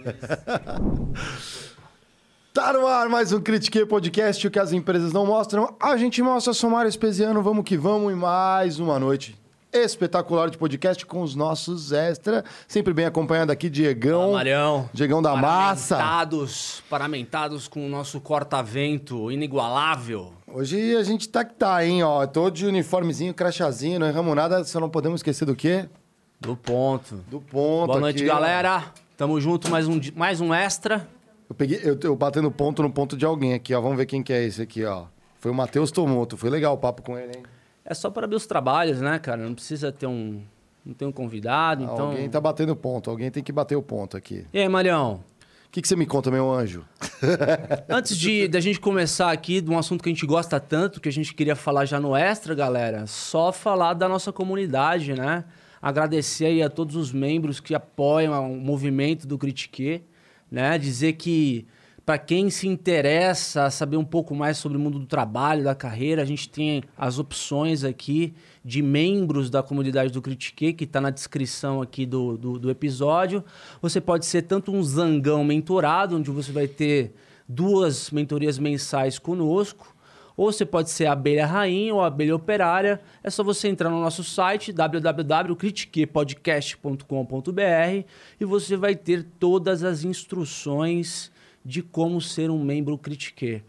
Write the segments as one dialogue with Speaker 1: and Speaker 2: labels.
Speaker 1: Tá no ar mais um Critique Podcast, o que as empresas não mostram. A gente mostra Somário Espesiano, vamos que vamos, e mais uma noite espetacular de podcast com os nossos extra. Sempre bem acompanhado aqui, Diegão.
Speaker 2: Fala, Marião.
Speaker 1: Diegão da Massa.
Speaker 2: Paramentados, paramentados com o nosso corta-vento inigualável.
Speaker 1: Hoje a gente tá que tá, hein, ó. Tô de uniformezinho, crachazinho, não erramos nada, só não podemos esquecer do quê?
Speaker 2: Do ponto.
Speaker 1: Do ponto
Speaker 2: Boa noite,
Speaker 1: aqui, ó.
Speaker 2: Tamo junto, mais um, mais um extra.
Speaker 1: Eu peguei, eu, eu batendo ponto no ponto de alguém aqui, ó. Vamos ver quem que é esse aqui, ó. Foi o Matheus Tomoto. Foi legal o papo com ele, hein?
Speaker 2: É só para abrir os trabalhos, né, cara? Não precisa ter um... Não tem um convidado, então...
Speaker 1: Alguém tá batendo ponto, alguém tem que bater o ponto aqui.
Speaker 2: E aí, Marião?
Speaker 1: O que, que você me conta, meu anjo?
Speaker 2: Antes de da gente começar aqui de um assunto que a gente gosta tanto, que a gente queria falar já no extra, galera, só falar da nossa comunidade, né? Agradecer aí a todos os membros que apoiam o movimento do Critique, né? Dizer que para quem se interessa a saber um pouco mais sobre o mundo do trabalho, da carreira, a gente tem as opções aqui de membros da comunidade do Critique, que está na descrição aqui do, do, do episódio. Você pode ser tanto um zangão mentorado, onde você vai ter duas mentorias mensais conosco, ou você pode ser abelha rainha ou abelha operária. É só você entrar no nosso site www.critiquepodcast.com.br e você vai ter todas as instruções de como ser um membro Critique.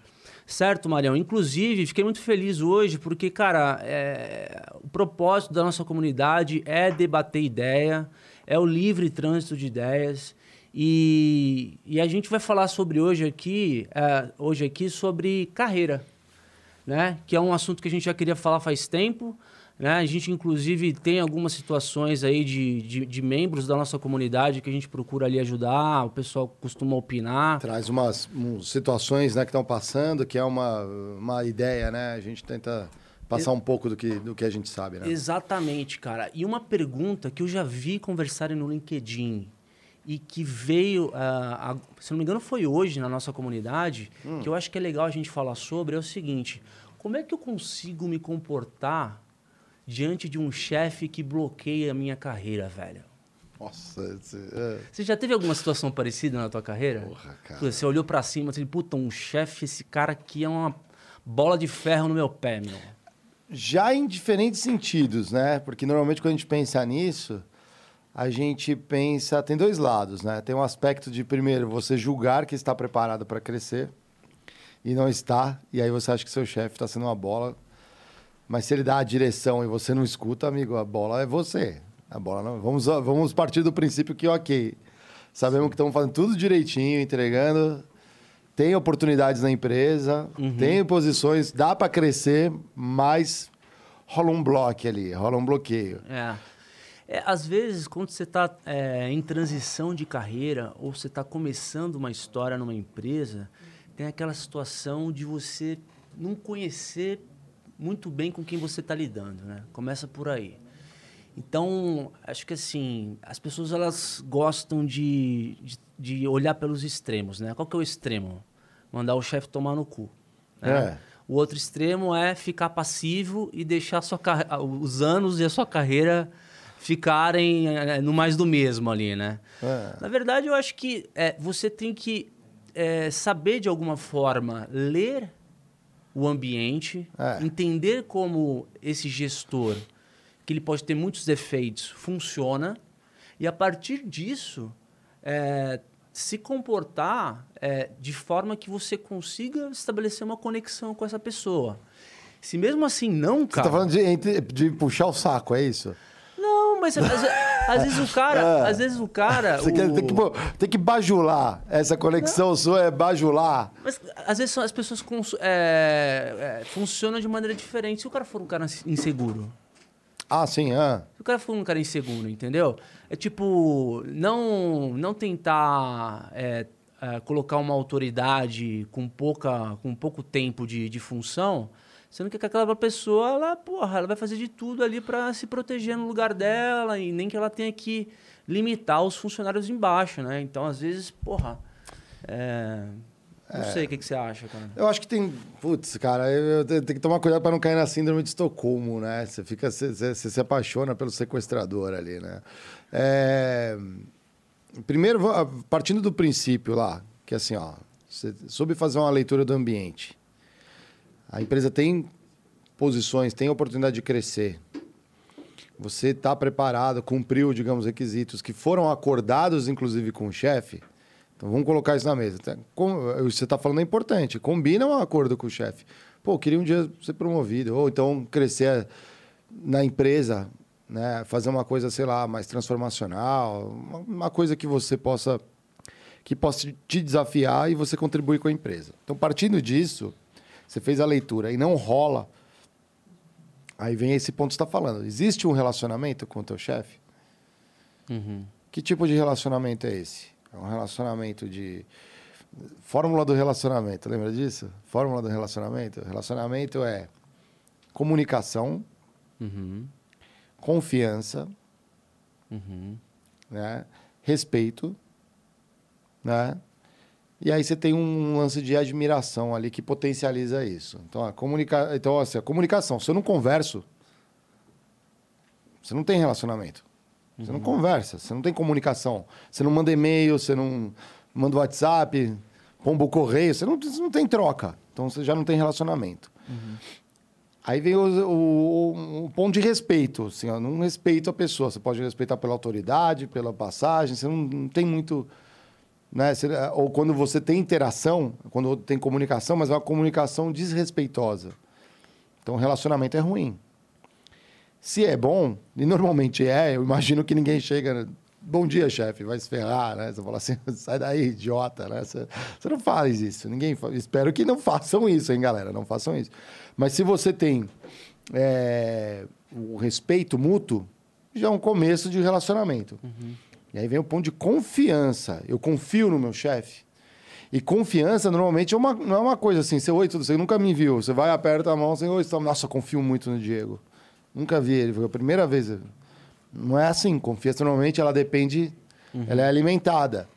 Speaker 2: Certo, Marião? Inclusive, fiquei muito feliz hoje porque, cara, é, o propósito da nossa comunidade é debater ideia, é o livre trânsito de ideias. E, e a gente vai falar sobre hoje aqui, é, hoje aqui sobre carreira, né? Que é um assunto que a gente já queria falar faz tempo. Né? A gente, inclusive, tem algumas situações aí de, de, de membros da nossa comunidade que a gente procura ali ajudar, o pessoal costuma opinar.
Speaker 1: Traz umas, umas situações né, que estão passando, que é uma, uma ideia, né? A gente tenta passar um pouco do que, do que a gente sabe, né?
Speaker 2: Exatamente, cara. E uma pergunta que eu já vi conversarem no LinkedIn e que veio, ah, a- se não me engano, foi hoje na nossa comunidade, que eu acho que é legal a gente falar sobre, é o seguinte: como é que eu consigo me comportar diante de um chefe que bloqueia a minha carreira, velho?
Speaker 1: Nossa, esse, é.
Speaker 2: Você já teve alguma situação parecida na tua carreira?
Speaker 1: Porra, cara.
Speaker 2: Você olhou pra cima e disse, puta, um chefe, esse cara aqui é uma bola de ferro no meu pé, meu.
Speaker 1: Já em diferentes sentidos, né? Porque normalmente quando a gente pensa nisso, a gente pensa. Tem dois lados, né? Tem um aspecto de, primeiro, você julgar que está preparado para crescer e não está, e aí você acha que seu chefe está sendo uma bola. Mas se ele dá a direção e você não escuta, amigo, a bola é você. A bola não. Vamos, vamos partir do princípio que, ok, sabemos que estamos fazendo tudo direitinho, entregando. Tem oportunidades na empresa, tem posições, dá para crescer, mas rola um bloco ali, rola um bloqueio.
Speaker 2: É. É, às vezes, quando você está em transição de carreira ou você está começando uma história numa empresa, tem aquela situação de você não conhecer muito bem com quem você está lidando, né? Começa por aí. Então, acho que assim, as pessoas elas gostam de, de, de olhar pelos extremos, né? Qual que é o extremo? Mandar o chefe tomar no cu. né?
Speaker 1: É.
Speaker 2: O outro extremo é ficar passivo e deixar sua os anos e a sua carreira ficarem eh, no mais do mesmo ali, né?
Speaker 1: É.
Speaker 2: Na verdade, eu acho que eh, você tem que eh, saber de alguma forma ler o ambiente,
Speaker 1: É.
Speaker 2: entender como esse gestor, que ele pode ter muitos defeitos, funciona e a partir disso se comportar de forma que você consiga estabelecer uma conexão com essa pessoa. Se mesmo assim não,
Speaker 1: Você
Speaker 2: cara.
Speaker 1: tá falando de, de puxar o saco, é isso?
Speaker 2: Não, mas às, às vezes o cara,
Speaker 1: É.
Speaker 2: às vezes o cara,
Speaker 1: Você quer,
Speaker 2: o-
Speaker 1: tem, que, pô, tem que bajular. Essa conexão sua é bajular.
Speaker 2: Mas às vezes as pessoas cons- é, é, funcionam de maneira diferente. Se o cara for um cara inseguro,
Speaker 1: Ah, sim, ah.
Speaker 2: se o cara for um cara inseguro, entendeu? É tipo, não, não tentar é, é, colocar uma autoridade com, pouca, com pouco tempo de, de função, sendo que aquela pessoa, ela, porra, ela vai fazer de tudo ali para se proteger no lugar dela e nem que ela tenha que limitar os funcionários embaixo, né? Então, às vezes, porra, é, não sei o que, que você acha, cara.
Speaker 1: Eu acho que tem. Putz, cara, tenho que tomar cuidado para não cair na síndrome de Estocolmo, né? Você fica. Você, se apaixona pelo sequestrador ali, né? É, primeiro, partindo do princípio lá, que é assim, ó, você soube fazer uma leitura do ambiente. A empresa tem posições, tem oportunidade de crescer. Você está preparado, cumpriu, digamos, requisitos que foram acordados, inclusive, com o chefe. Então vamos colocar isso na mesa. Como você está falando é importante. Combina um acordo com o chefe. Pô, queria um dia ser promovido. Ou então crescer na empresa, né? fazer uma coisa, sei lá, mais transformacional. Uma coisa que você possa que possa te desafiar e você contribuir com a empresa. Então, partindo disso, você fez a leitura e não rola. Aí vem esse ponto que você está falando. Existe um relacionamento com o teu chefe? Uhum. Que tipo de relacionamento é esse? É um relacionamento de... Fórmula do relacionamento, lembra disso? Fórmula do relacionamento? Relacionamento é comunicação, uhum. confiança, uhum. Né? respeito, né? E aí você tem um lance de admiração ali que potencializa isso. Então, a, comunica... então, assim, a comunicação, se eu não converso, você não tem relacionamento. Você uhum. não conversa, você não tem comunicação. Você não manda e-mail, você não manda WhatsApp, pombo correio, você não, você não tem troca. Então você já não tem relacionamento. Uhum. Aí vem o, o, o, ponto de respeito. Assim, ó, não respeito a pessoa. Você pode respeitar pela autoridade, pela passagem, você não, não tem muito né? Ou quando você tem interação, quando tem comunicação, mas é uma comunicação desrespeitosa. Então, relacionamento é ruim. Se é bom, e normalmente é, eu imagino que ninguém chega. Bom dia, chefe, vai se ferrar, né? Você fala assim, sai daí, idiota, né? Você, você não faz isso, ninguém. Espero que não façam isso, hein, galera? Não façam isso. Mas se você tem é, o respeito mútuo, já é um começo de relacionamento. Uhum. E aí vem o ponto de confiança. Eu confio no meu chefe. E confiança, normalmente, é uma, não é uma coisa assim, você, oi, tudo, você nunca me viu. Você vai, aperta a mão, você, oi, nossa, confio muito no Diego. Nunca vi ele, foi a primeira vez. Não é assim. Confiança, normalmente, ela depende, uhum. ela é alimentada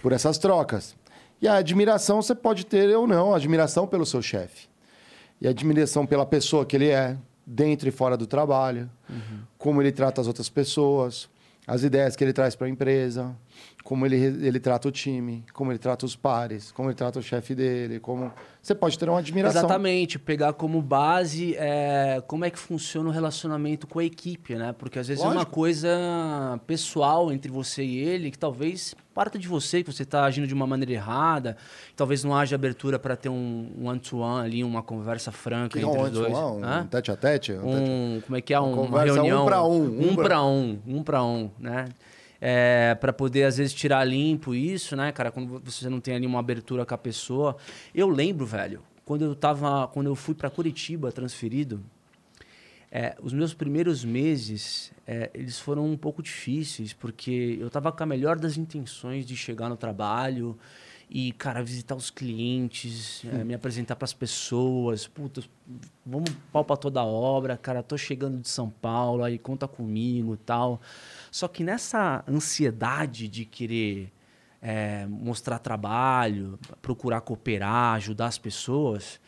Speaker 1: por essas trocas. E a admiração você pode ter ou não, admiração pelo seu chefe. E admiração pela pessoa que ele é, dentro e fora do trabalho, uhum. como ele trata as outras pessoas, as ideias que ele traz para a empresa, como ele, ele trata o time, como ele trata os pares, como ele trata o chefe dele, como você pode ter uma admiração.
Speaker 2: Exatamente, pegar como base é, como é que funciona o relacionamento com a equipe, né? Porque às vezes Lógico. é uma coisa pessoal entre você e ele que talvez parta de você, que você está agindo de uma maneira errada, talvez não haja abertura para ter um one-to-one ali, uma conversa franca que entre é um os dois.
Speaker 1: Um, um tete a tete?
Speaker 2: Um, um como é que é? Uma, uma reunião. Um para um. Um para um, um para um, né? É, para poder, às vezes, tirar limpo isso, né, cara? Quando você não tem ali uma abertura com a pessoa. Eu lembro, velho, quando eu tava. Quando eu fui para Curitiba transferido, é, os meus primeiros meses, é, eles foram um pouco difíceis, porque eu tava com a melhor das intenções de chegar no trabalho e, cara, visitar os clientes, é, me apresentar para as pessoas. Puta, vamos pau para toda a obra, cara, tô chegando de São Paulo, aí conta comigo tal. Só que nessa ansiedade de querer é, mostrar trabalho, procurar cooperar, ajudar as pessoas,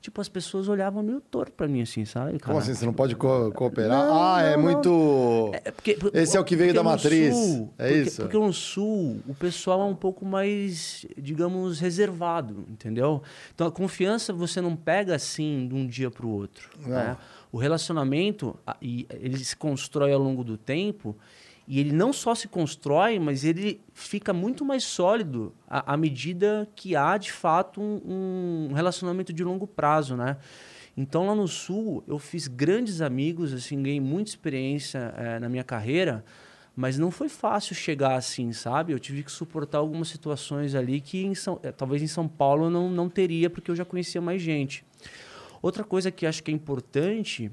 Speaker 2: tipo, as pessoas olhavam meio torto pra mim, assim, sabe?
Speaker 1: Como assim? Você não pode co cooperar? Não, ah, é não, é muito. É, porque, Esse é o que veio da matriz. Sul, é
Speaker 2: porque,
Speaker 1: isso?
Speaker 2: Porque no Sul, o pessoal é um pouco mais, digamos, reservado, entendeu? Então a confiança você não pega assim de um dia pro outro. Né? O relacionamento, ele se constrói ao longo do tempo e ele não só se constrói, mas ele fica muito mais sólido à, à medida que há, de fato, um, um, relacionamento de longo prazo, né? Então, lá no Sul, eu fiz grandes amigos, assim, ganhei muita experiência é, na minha carreira, mas não foi fácil chegar assim, sabe? Eu tive que suportar algumas situações ali que em São, é, talvez em São Paulo eu não, não teria, porque eu já conhecia mais gente. Outra coisa que acho que é importante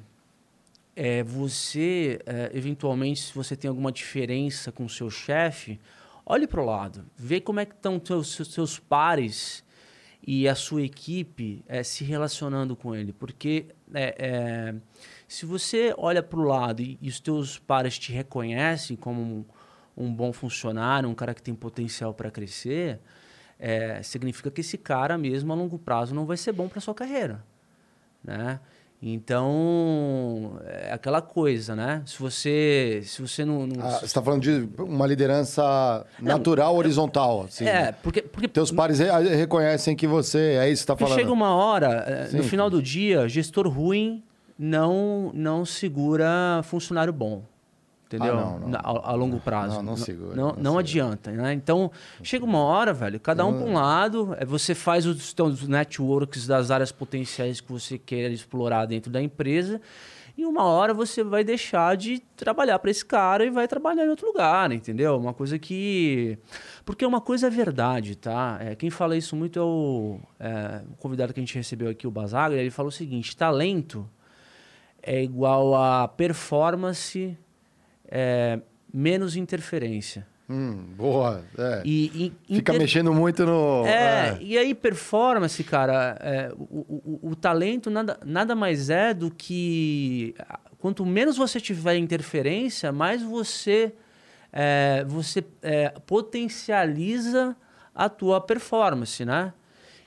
Speaker 2: é você, é, eventualmente, se você tem alguma diferença com o seu chefe, olhe para o lado, vê como é que estão seus, seus pares e a sua equipe é, se relacionando com ele. Porque é, é, se você olha para o lado e, e, os teus pares te reconhecem como um, um, bom funcionário, um cara que tem potencial para crescer, é, significa que esse cara mesmo a longo prazo não vai ser bom para sua carreira, né? Então, é aquela coisa, né? Se você, se você não... não...
Speaker 1: Ah, você está falando de uma liderança natural, horizontal. Assim,
Speaker 2: é, porque... porque
Speaker 1: Teus pares re reconhecem que você... É isso que você está falando.
Speaker 2: chega uma hora, é, Sim. no final do dia, gestor ruim não, não segura funcionário bom entendeu? Ah, não, não. A, a, longo prazo.
Speaker 1: Não, não segura.
Speaker 2: Não, não, não adianta, né? Então, chega uma hora, velho, cada um para um lado, é, você faz os, os networks das áreas potenciais que você quer explorar dentro da empresa, e uma hora você vai deixar de trabalhar para esse cara e vai trabalhar em outro lugar, entendeu? Uma coisa que... Porque uma coisa é verdade, tá? É, quem fala isso muito é o, é, o convidado que a gente recebeu aqui, o Basagra, ele falou o seguinte, talento é igual a performance é, menos interferência.
Speaker 1: Hum, boa. É.
Speaker 2: E,
Speaker 1: e, Fica inter... mexendo muito no.
Speaker 2: É, é, e aí, performance, cara, é, o, o, o, talento nada, nada mais é do que. Quanto menos você tiver interferência, mais você, é, você é, potencializa a tua performance, né?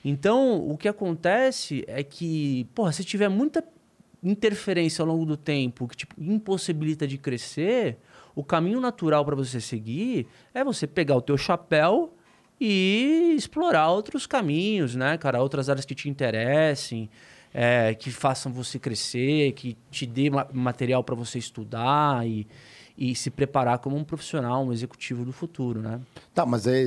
Speaker 2: Então, o que acontece é que, porra, se tiver muita interferência ao longo do tempo que tipo, impossibilita de crescer, o caminho natural para você seguir é você pegar o teu chapéu e explorar outros caminhos, né, cara? Outras áreas que te interessem, é, que façam você crescer, que te dê material para você estudar e, e se preparar como um profissional, um executivo do futuro, né?
Speaker 1: Tá, mas é,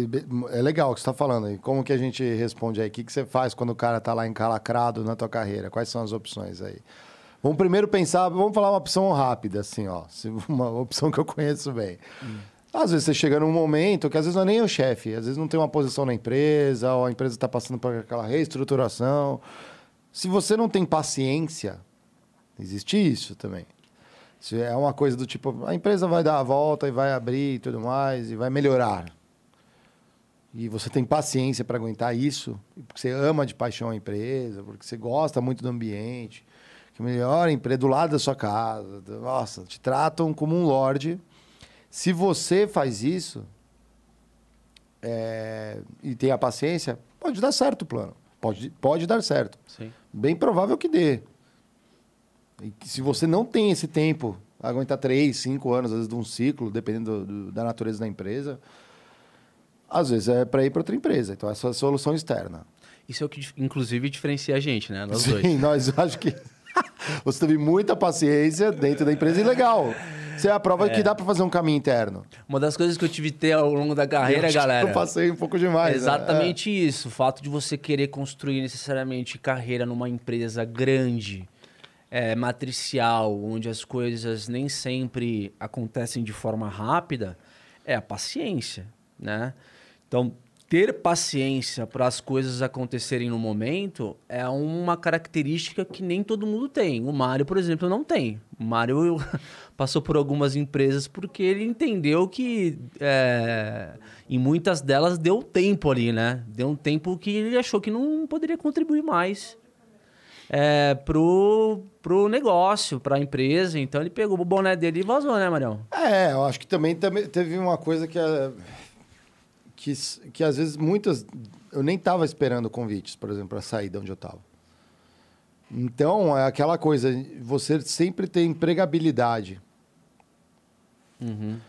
Speaker 1: é legal o que você está falando aí. Como que a gente responde aí? O que, que você faz quando o cara está lá encalacrado na tua carreira? Quais são as opções aí? Vamos primeiro pensar, vamos falar uma opção rápida, assim, ó. Uma opção que eu conheço bem. Hum. Às vezes você chega num momento que às vezes não é nem o chefe, às vezes não tem uma posição na empresa, ou a empresa está passando por aquela reestruturação. Se você não tem paciência, existe isso também. Se é uma coisa do tipo, a empresa vai dar a volta e vai abrir e tudo mais, e vai melhorar. E você tem paciência para aguentar isso, porque você ama de paixão a empresa, porque você gosta muito do ambiente que melhor empresa do lado da sua casa. Nossa, te tratam como um lorde. Se você faz isso é, e tem a paciência, pode dar certo o plano. Pode, pode dar certo.
Speaker 2: Sim.
Speaker 1: Bem provável que dê. E se você não tem esse tempo, aguentar três, cinco anos, às vezes de um ciclo, dependendo do, do, da natureza da empresa, às vezes é para ir para outra empresa. Então, essa é a solução externa.
Speaker 2: Isso é o que, inclusive, diferencia a gente, né? Nós
Speaker 1: Sim,
Speaker 2: dois.
Speaker 1: nós acho que. Você teve muita paciência dentro da empresa e legal. Você é a prova é. que dá para fazer um caminho interno.
Speaker 2: Uma das coisas que eu tive que ter ao longo da carreira, eu galera.
Speaker 1: Eu passei um pouco demais. É
Speaker 2: exatamente né? isso. O fato de você querer construir necessariamente carreira numa empresa grande, é, matricial, onde as coisas nem sempre acontecem de forma rápida, é a paciência, né? Então, ter paciência para as coisas acontecerem no momento é uma característica que nem todo mundo tem. O Mário, por exemplo, não tem. O Mário passou por algumas empresas porque ele entendeu que é, em muitas delas deu tempo ali, né? Deu um tempo que ele achou que não poderia contribuir mais é, pro, pro negócio, para a empresa. Então ele pegou o boné dele e vazou, né, Marião?
Speaker 1: É, eu acho que também, também teve uma coisa que... É que, que às vezes muitas. Eu nem estava esperando convites, por exemplo, para sair de onde eu estava. Então, é aquela coisa, você sempre tem empregabilidade.
Speaker 2: Uhum.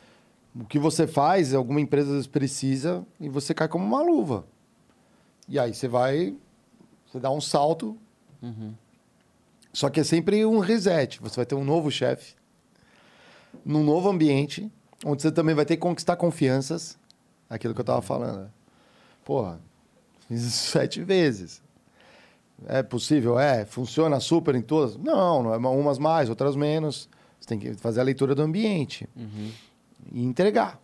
Speaker 1: O que você faz, alguma empresa vezes precisa e você cai como uma luva. E aí você vai, você dá um salto.
Speaker 2: Uhum.
Speaker 1: Só que é sempre um reset. Você vai ter um novo chefe, num novo ambiente, onde você também vai ter que conquistar confianças aquilo que eu estava falando. Porra, fiz isso sete vezes. É possível? É. Funciona super em todas? Não, não é umas mais, outras menos. Você tem que fazer a leitura do ambiente
Speaker 2: uhum.
Speaker 1: e entregar.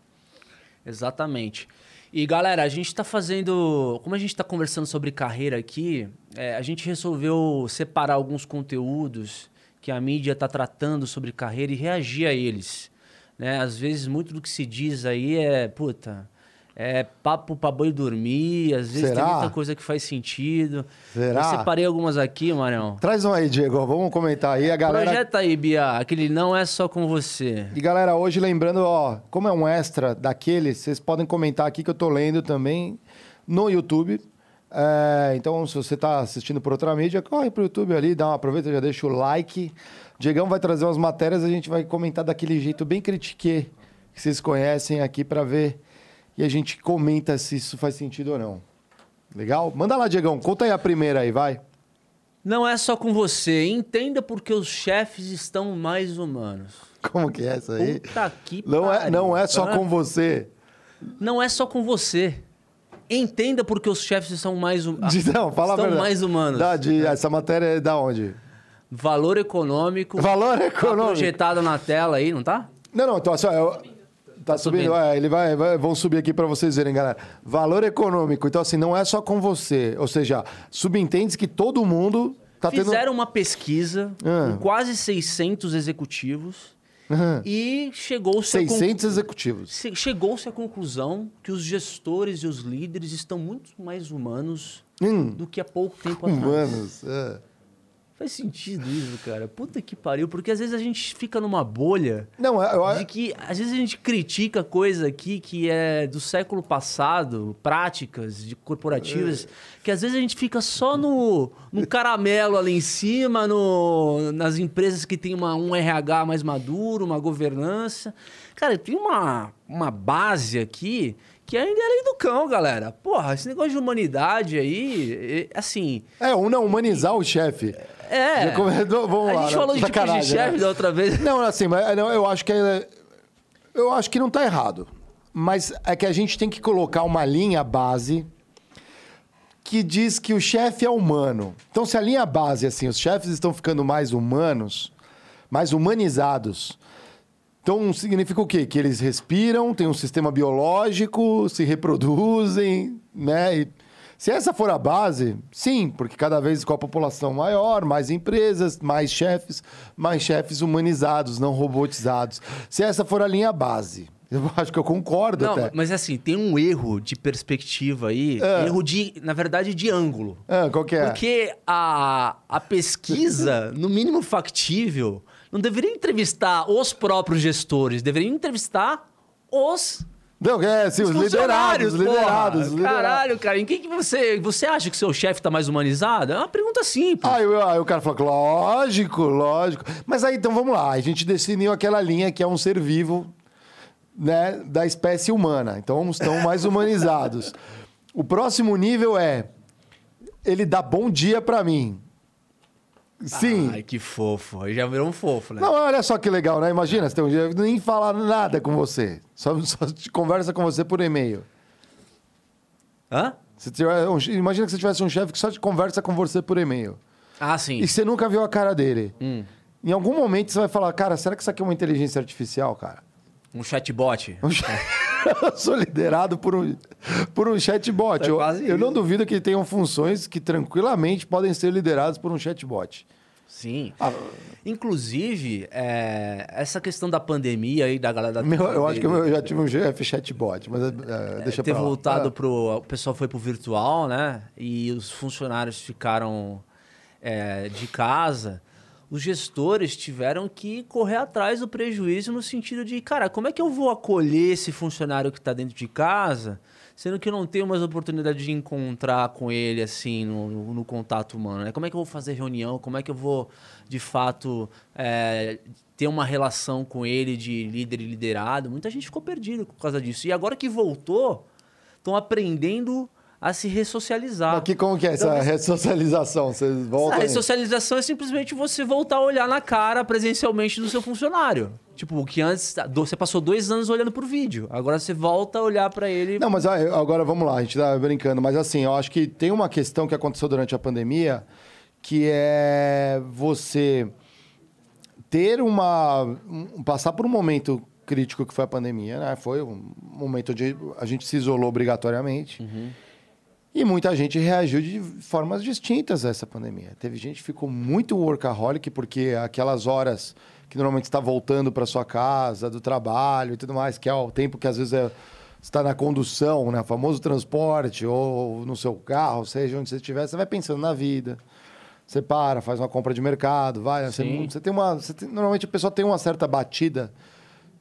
Speaker 2: Exatamente. E galera, a gente está fazendo. Como a gente está conversando sobre carreira aqui, é, a gente resolveu separar alguns conteúdos que a mídia está tratando sobre carreira e reagir a eles. Né? Às vezes, muito do que se diz aí é, puta, é papo para boi dormir, às vezes Será? tem muita coisa que faz sentido.
Speaker 1: Será?
Speaker 2: Eu separei algumas aqui, Marião.
Speaker 1: Traz um aí, Diego, vamos comentar aí. A galera...
Speaker 2: Projeta aí, Bia, aquele não é só com você.
Speaker 1: E galera, hoje lembrando, ó, como é um extra daquele, vocês podem comentar aqui que eu tô lendo também no YouTube. É, então, se você está assistindo por outra mídia, corre pro YouTube ali, dá uma aproveita, já deixa o like. Diegão vai trazer umas matérias, a gente vai comentar daquele jeito bem critique que vocês conhecem aqui para ver e a gente comenta se isso faz sentido ou não. Legal? Manda lá, Diegão, conta aí a primeira aí, vai.
Speaker 2: Não é só com você. Entenda porque os chefes estão mais humanos.
Speaker 1: Como que é essa aí?
Speaker 2: Puta que
Speaker 1: não
Speaker 2: pariu.
Speaker 1: é, não é só com você.
Speaker 2: Não é só com você. Entenda porque os chefes são mais hum...
Speaker 1: De- Não, fala a
Speaker 2: estão
Speaker 1: verdade.
Speaker 2: mais humanos.
Speaker 1: Da, de, essa matéria é da onde?
Speaker 2: Valor econômico.
Speaker 1: Valor
Speaker 2: Tá
Speaker 1: econômico.
Speaker 2: projetado na tela aí, não tá?
Speaker 1: Não, não, então assim, eu- tá subindo,
Speaker 2: subindo.
Speaker 1: é, ele vai, vai- vão subir aqui para vocês verem, galera. Valor econômico, então assim, não é só com você, ou seja, subentende que todo mundo tá tendo
Speaker 2: Fizeram uma pesquisa
Speaker 1: Ah.
Speaker 2: com quase 600 executivos
Speaker 1: Aham.
Speaker 2: e chegou-se a con-
Speaker 1: 600 executivos.
Speaker 2: se- chegou-se à conclusão que os gestores e os líderes estão muito mais humanos
Speaker 1: Hum,
Speaker 2: do que há pouco tempo atrás.
Speaker 1: humanos. é.
Speaker 2: Faz sentido isso, cara. Puta que pariu. Porque às vezes a gente fica numa bolha
Speaker 1: Não, é- eu,
Speaker 2: de que às vezes a gente critica coisa aqui que é do século passado, práticas de corporativas, que às vezes a gente fica só no, no caramelo ali em cima, no, nas empresas que tem uma, um RH mais maduro, uma governança. Cara, tem uma, uma base aqui que ainda é lei do cão, galera. Porra, esse negócio de humanidade aí, é- assim.
Speaker 1: é, um não humanizar o chefe.
Speaker 2: É.
Speaker 1: Já comentou? Vamos
Speaker 2: a
Speaker 1: lá,
Speaker 2: gente
Speaker 1: né?
Speaker 2: falou de tipo de
Speaker 1: Sacanagem,
Speaker 2: chefe
Speaker 1: né?
Speaker 2: da outra vez.
Speaker 1: Não, assim, mas não, eu acho que é- eu acho que não tá errado. Mas é que a gente tem que colocar uma linha base que diz que o chefe é humano. Então, se a linha base é assim, os chefes estão ficando mais humanos, mais humanizados. Então, significa o quê? Que eles respiram, têm um sistema biológico, se reproduzem, né? E se essa for a base, sim, porque cada vez com a população maior, mais empresas, mais chefes, mais chefes humanizados, não robotizados. Se essa for a linha base, eu acho que eu concordo
Speaker 2: Não,
Speaker 1: até.
Speaker 2: mas assim, tem um erro de perspectiva aí,
Speaker 1: É.
Speaker 2: erro de, na verdade, de ângulo.
Speaker 1: Ah, qual que é?
Speaker 2: Porque a, a pesquisa, no mínimo factível, não deveria entrevistar os próprios gestores, deveria entrevistar os,
Speaker 1: Não, é, sim, os, liderados,
Speaker 2: funcionários,
Speaker 1: os liderados, os liderados.
Speaker 2: Caralho, cara, em quem que você... Você acha que seu chefe tá mais humanizado? É uma pergunta simples.
Speaker 1: Aí, eu- aí o cara falou, lógico, lógico. Mas aí, então, vamos lá. A gente definiu aquela linha que é um ser vivo, né, da espécie humana. Então, estão mais humanizados. O próximo nível é, ele dá bom dia pra mim. Sim.
Speaker 2: Ai, que fofo. Aí já virou um fofo, né?
Speaker 1: Não, olha só que legal, né? Imagina, você tem um dia nem falar nada com você. Só, só conversa com você por e-mail.
Speaker 2: Hã?
Speaker 1: Se tiver um- imagina que você tivesse um chefe que só te conversa com você por e-mail.
Speaker 2: Ah, sim.
Speaker 1: E você nunca viu a cara dele.
Speaker 2: Hum.
Speaker 1: Em algum momento você vai falar, cara, será que isso aqui é uma inteligência artificial, cara?
Speaker 2: Um chatbot.
Speaker 1: Um sou liderado por um, por um chatbot.
Speaker 2: É
Speaker 1: eu, eu não duvido que tenham funções que tranquilamente podem ser lideradas por um chatbot.
Speaker 2: Sim.
Speaker 1: Ah,
Speaker 2: Inclusive, é, essa questão da pandemia aí, da galera da
Speaker 1: meu- eu acho que eu já tive um chefe chatbot, mas é, deixa
Speaker 2: ter
Speaker 1: pra lá.
Speaker 2: voltado
Speaker 1: Ah,
Speaker 2: pro. O pessoal foi pro virtual, né? E os funcionários ficaram é, de casa. Os gestores tiveram que correr atrás do prejuízo no sentido de, cara, como é que eu vou acolher esse funcionário que está dentro de casa, sendo que eu não tenho mais oportunidade de encontrar com ele assim no, no- no contato humano? Né? Como é que eu vou fazer reunião? Como é que eu vou, de fato, é, ter uma relação com ele de líder e liderado? Muita gente ficou perdida por causa disso. E agora que voltou, estão aprendendo a se ressocializar.
Speaker 1: Mas que, como que é essa
Speaker 2: Então,
Speaker 1: ressocialização? Vocês
Speaker 2: A
Speaker 1: voltam aí?
Speaker 2: ressocialização é simplesmente você voltar a olhar na cara presencialmente do seu funcionário. Tipo, o que antes você passou dois anos olhando por vídeo. Agora você volta a olhar pra ele.
Speaker 1: Não, mas ah, agora vamos lá, a gente tá brincando, mas assim, eu acho que tem uma questão que aconteceu durante a pandemia, que é você ter uma. um- passar por um momento crítico que foi a pandemia, né? Foi um momento onde a gente se isolou obrigatoriamente. E muita gente reagiu de formas distintas a essa pandemia. Teve gente que ficou muito workaholic, porque aquelas horas que normalmente está voltando para sua casa, do trabalho e tudo mais, que é o tempo que às vezes é, está na condução, né? Famoso transporte, ou no seu carro, seja onde você estiver, você vai pensando na vida. Você para, faz uma compra de mercado, vai. Você,
Speaker 2: Sim.
Speaker 1: você tem uma. você tem- normalmente a pessoa tem uma certa batida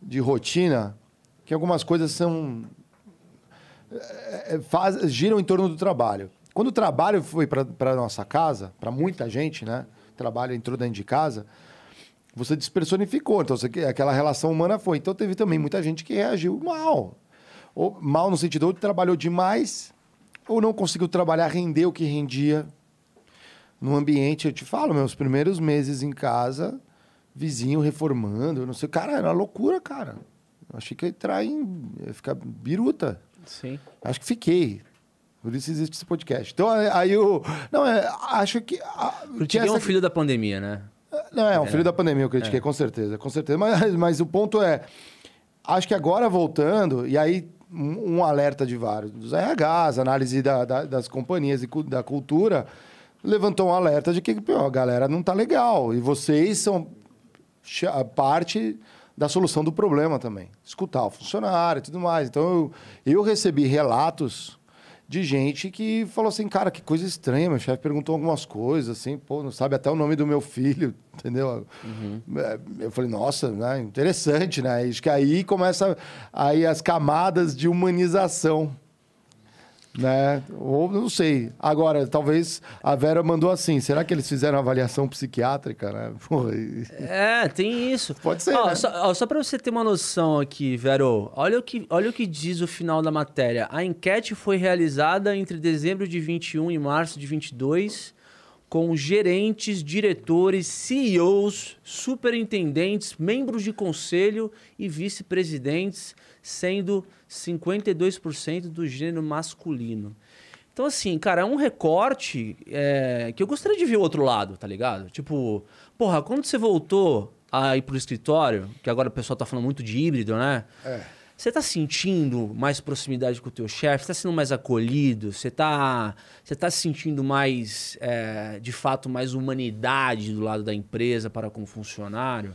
Speaker 1: de rotina, que algumas coisas são faz- giram em torno do trabalho. Quando o trabalho foi para nossa casa, para muita gente, né? O trabalho entrou dentro de casa, você despersonificou. Então, você, aquela relação humana foi. Então, teve também muita gente que reagiu mal. Ou, mal no sentido, ou trabalhou demais, ou não conseguiu trabalhar, render o que rendia no ambiente. Eu te falo, meus primeiros meses em casa, vizinho reformando, não sei. Cara, era uma loucura, cara. Eu achei que ia entrar em. ia ficar biruta.
Speaker 2: Sim.
Speaker 1: Acho que fiquei. Por isso existe esse podcast. Então, aí eu. Não, é, acho que.
Speaker 2: Porque é um filho da pandemia, né?
Speaker 1: Não, é um é. filho da pandemia, eu critiquei, é. com certeza, com certeza. Mas, mas o ponto é. Acho que agora voltando, e aí um alerta de vários, dos RHs, análise da, da, das companhias e da cultura, levantou um alerta de que pô, a galera não tá legal. E vocês são parte da solução do problema também. Escutar o funcionário e tudo mais. Então, eu, eu recebi relatos de gente que falou assim, cara, que coisa estranha, meu chefe perguntou algumas coisas, assim, pô, não sabe até o nome do meu filho, entendeu? Uhum. É, eu falei, nossa, né, interessante, né? Acho que aí começa aí as camadas de humanização né? Ou não sei. Agora, talvez a Vera mandou assim. Será que eles fizeram avaliação psiquiátrica, né?
Speaker 2: É, tem isso.
Speaker 1: Pode ser. Ó, né?
Speaker 2: Só, ó, só para você ter uma noção aqui, Vero, olha o, que, olha o que diz o final da matéria. A enquete foi realizada entre dezembro de 21 e março de 22 com gerentes, diretores, CEOs, superintendentes, membros de conselho e vice-presidentes, sendo 52% do gênero masculino. Então, assim, cara, é um recorte é, que eu gostaria de ver o outro lado, tá ligado? Tipo, porra, quando você voltou a ir pro escritório, que agora o pessoal tá falando muito de híbrido, né? É. Você tá sentindo mais proximidade com o teu chefe? Você tá sendo mais acolhido? Você tá, você tá sentindo mais, é, de fato, mais humanidade do lado da empresa para com o funcionário?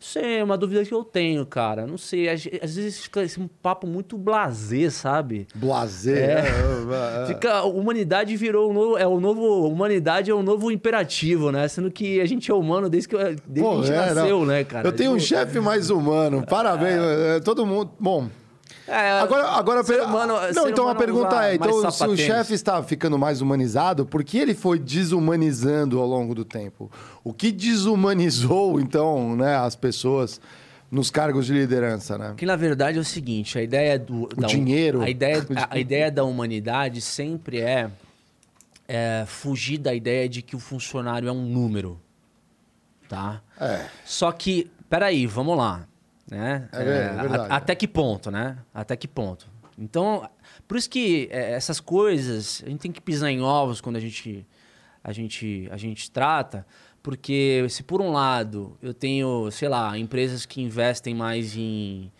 Speaker 2: Isso é uma dúvida que eu tenho, cara. Não sei, às, às vezes fica esse um papo muito blasé, sabe?
Speaker 1: Blasé?
Speaker 2: É. é. fica, humanidade virou o novo, é o novo, humanidade é o novo imperativo, né? Sendo que a gente é humano desde que, desde Pô, que a gente é, nasceu,
Speaker 1: não.
Speaker 2: né, cara?
Speaker 1: Eu tenho um tipo, chefe mais humano, parabéns. É. Todo mundo, bom... É, agora, agora
Speaker 2: ser humano,
Speaker 1: não, então a pergunta é, então se o chefe está ficando mais humanizado, por que ele foi desumanizando ao longo do tempo? O que desumanizou então, né, as pessoas nos cargos de liderança, né?
Speaker 2: Que na verdade é o seguinte, a ideia do
Speaker 1: o da, dinheiro,
Speaker 2: a ideia, a, a, ideia da humanidade sempre é, é fugir da ideia de que o funcionário é um número, tá?
Speaker 1: É.
Speaker 2: Só que, peraí, vamos lá. Né?
Speaker 1: É, é, é.
Speaker 2: A, até que ponto, né? Até que ponto. Então, por isso que é, essas coisas, a gente tem que pisar em ovos quando a gente, a gente, a gente trata, porque se por um lado eu tenho, sei lá, empresas que investem mais em,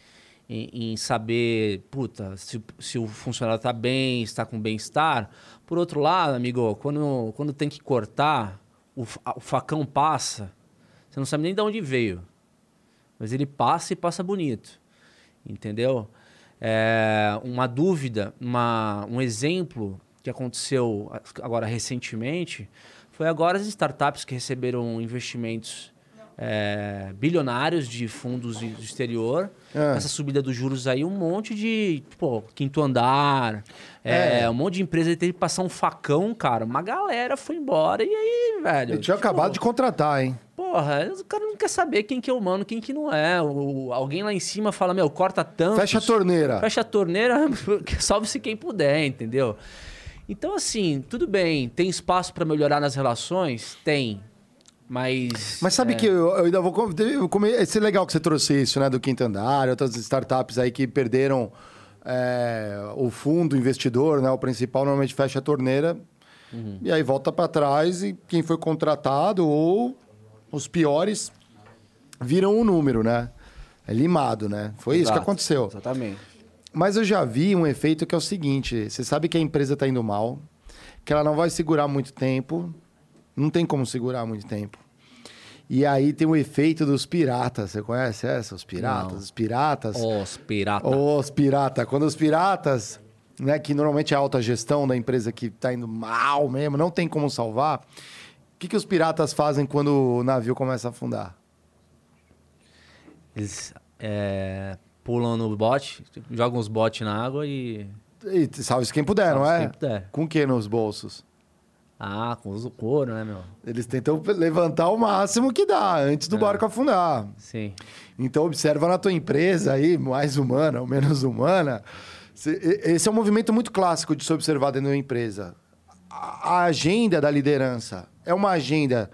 Speaker 2: em, em saber, puta, se, se o funcionário está bem, está com bem-estar, por outro lado, amigo, quando, quando tem que cortar, o, o facão passa, você não sabe nem de onde veio. Mas ele passa e passa bonito. Entendeu? É, uma dúvida, uma, um exemplo que aconteceu agora recentemente foi agora as startups que receberam investimentos é, bilionários de fundos do exterior. É. Essa subida dos juros aí, um monte de pô, quinto andar, é. é. um monte de empresa teve que passar um facão, cara. Uma galera foi embora e aí, velho.
Speaker 1: Eu tinha tipo, acabado de contratar, hein?
Speaker 2: Porra, o cara não quer saber quem que é humano, quem que não é. O, alguém lá em cima fala, meu, corta tanto.
Speaker 1: Fecha a torneira.
Speaker 2: Fecha a torneira, salve-se quem puder, entendeu? Então, assim, tudo bem, tem espaço para melhorar nas relações? Tem. Mas.
Speaker 1: Mas sabe é... que eu, eu, ainda vou. Comer, esse é legal que você trouxe isso, né? Do quinto andar, outras startups aí que perderam é, o fundo investidor, né? O principal normalmente fecha a torneira uhum. e aí volta para trás e quem foi contratado ou os piores viram o um número, né? É limado, né? Foi Exato, isso que aconteceu.
Speaker 2: Exatamente.
Speaker 1: Mas eu já vi um efeito que é o seguinte: você sabe que a empresa está indo mal, que ela não vai segurar muito tempo não tem como segurar muito tempo. E aí tem o efeito dos piratas. Você conhece essa? Os piratas? Não. Os piratas.
Speaker 2: Os piratas.
Speaker 1: Os piratas. Quando os piratas, né, que normalmente é a alta gestão da empresa que está indo mal mesmo, não tem como salvar. O que, que os piratas fazem quando o navio começa a afundar?
Speaker 2: Eles é, pulam no bote, jogam os botes na água e
Speaker 1: E salve-se quem puder, não
Speaker 2: Salve-se
Speaker 1: é?
Speaker 2: quem puder.
Speaker 1: Com o que nos bolsos?
Speaker 2: Ah, com o couro, né, meu?
Speaker 1: Eles tentam levantar o máximo que dá antes do
Speaker 2: É.
Speaker 1: barco afundar.
Speaker 2: Sim.
Speaker 1: Então observa na tua empresa aí, mais humana ou menos humana. se- Esse é um movimento muito clássico de se observar dentro da empresa. A agenda da liderança é uma agenda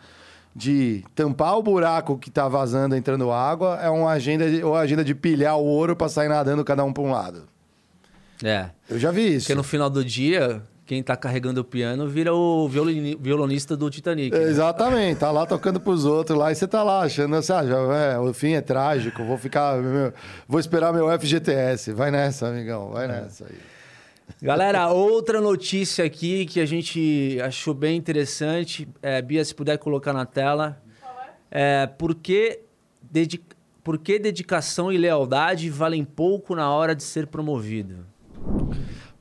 Speaker 1: de tampar o buraco que está vazando, entrando água, é uma agenda de, ou agenda de pilhar o ouro para sair nadando cada um para um lado.
Speaker 2: É.
Speaker 1: Eu já vi isso.
Speaker 2: Porque no final do dia, quem tá carregando o piano vira o violini- violonista do Titanic. né?
Speaker 1: Exatamente, tá lá tocando pros outros lá e você tá lá achando assim, ah, já, é, o fim é trágico, vou ficar, meu- vou esperar meu FGTS. Vai nessa, amigão, vai nessa aí.
Speaker 2: Galera, outra notícia aqui que a gente achou bem interessante. É, Bia, se puder colocar na tela. É, por, que dedi- por que dedicação e lealdade valem pouco na hora de ser promovido?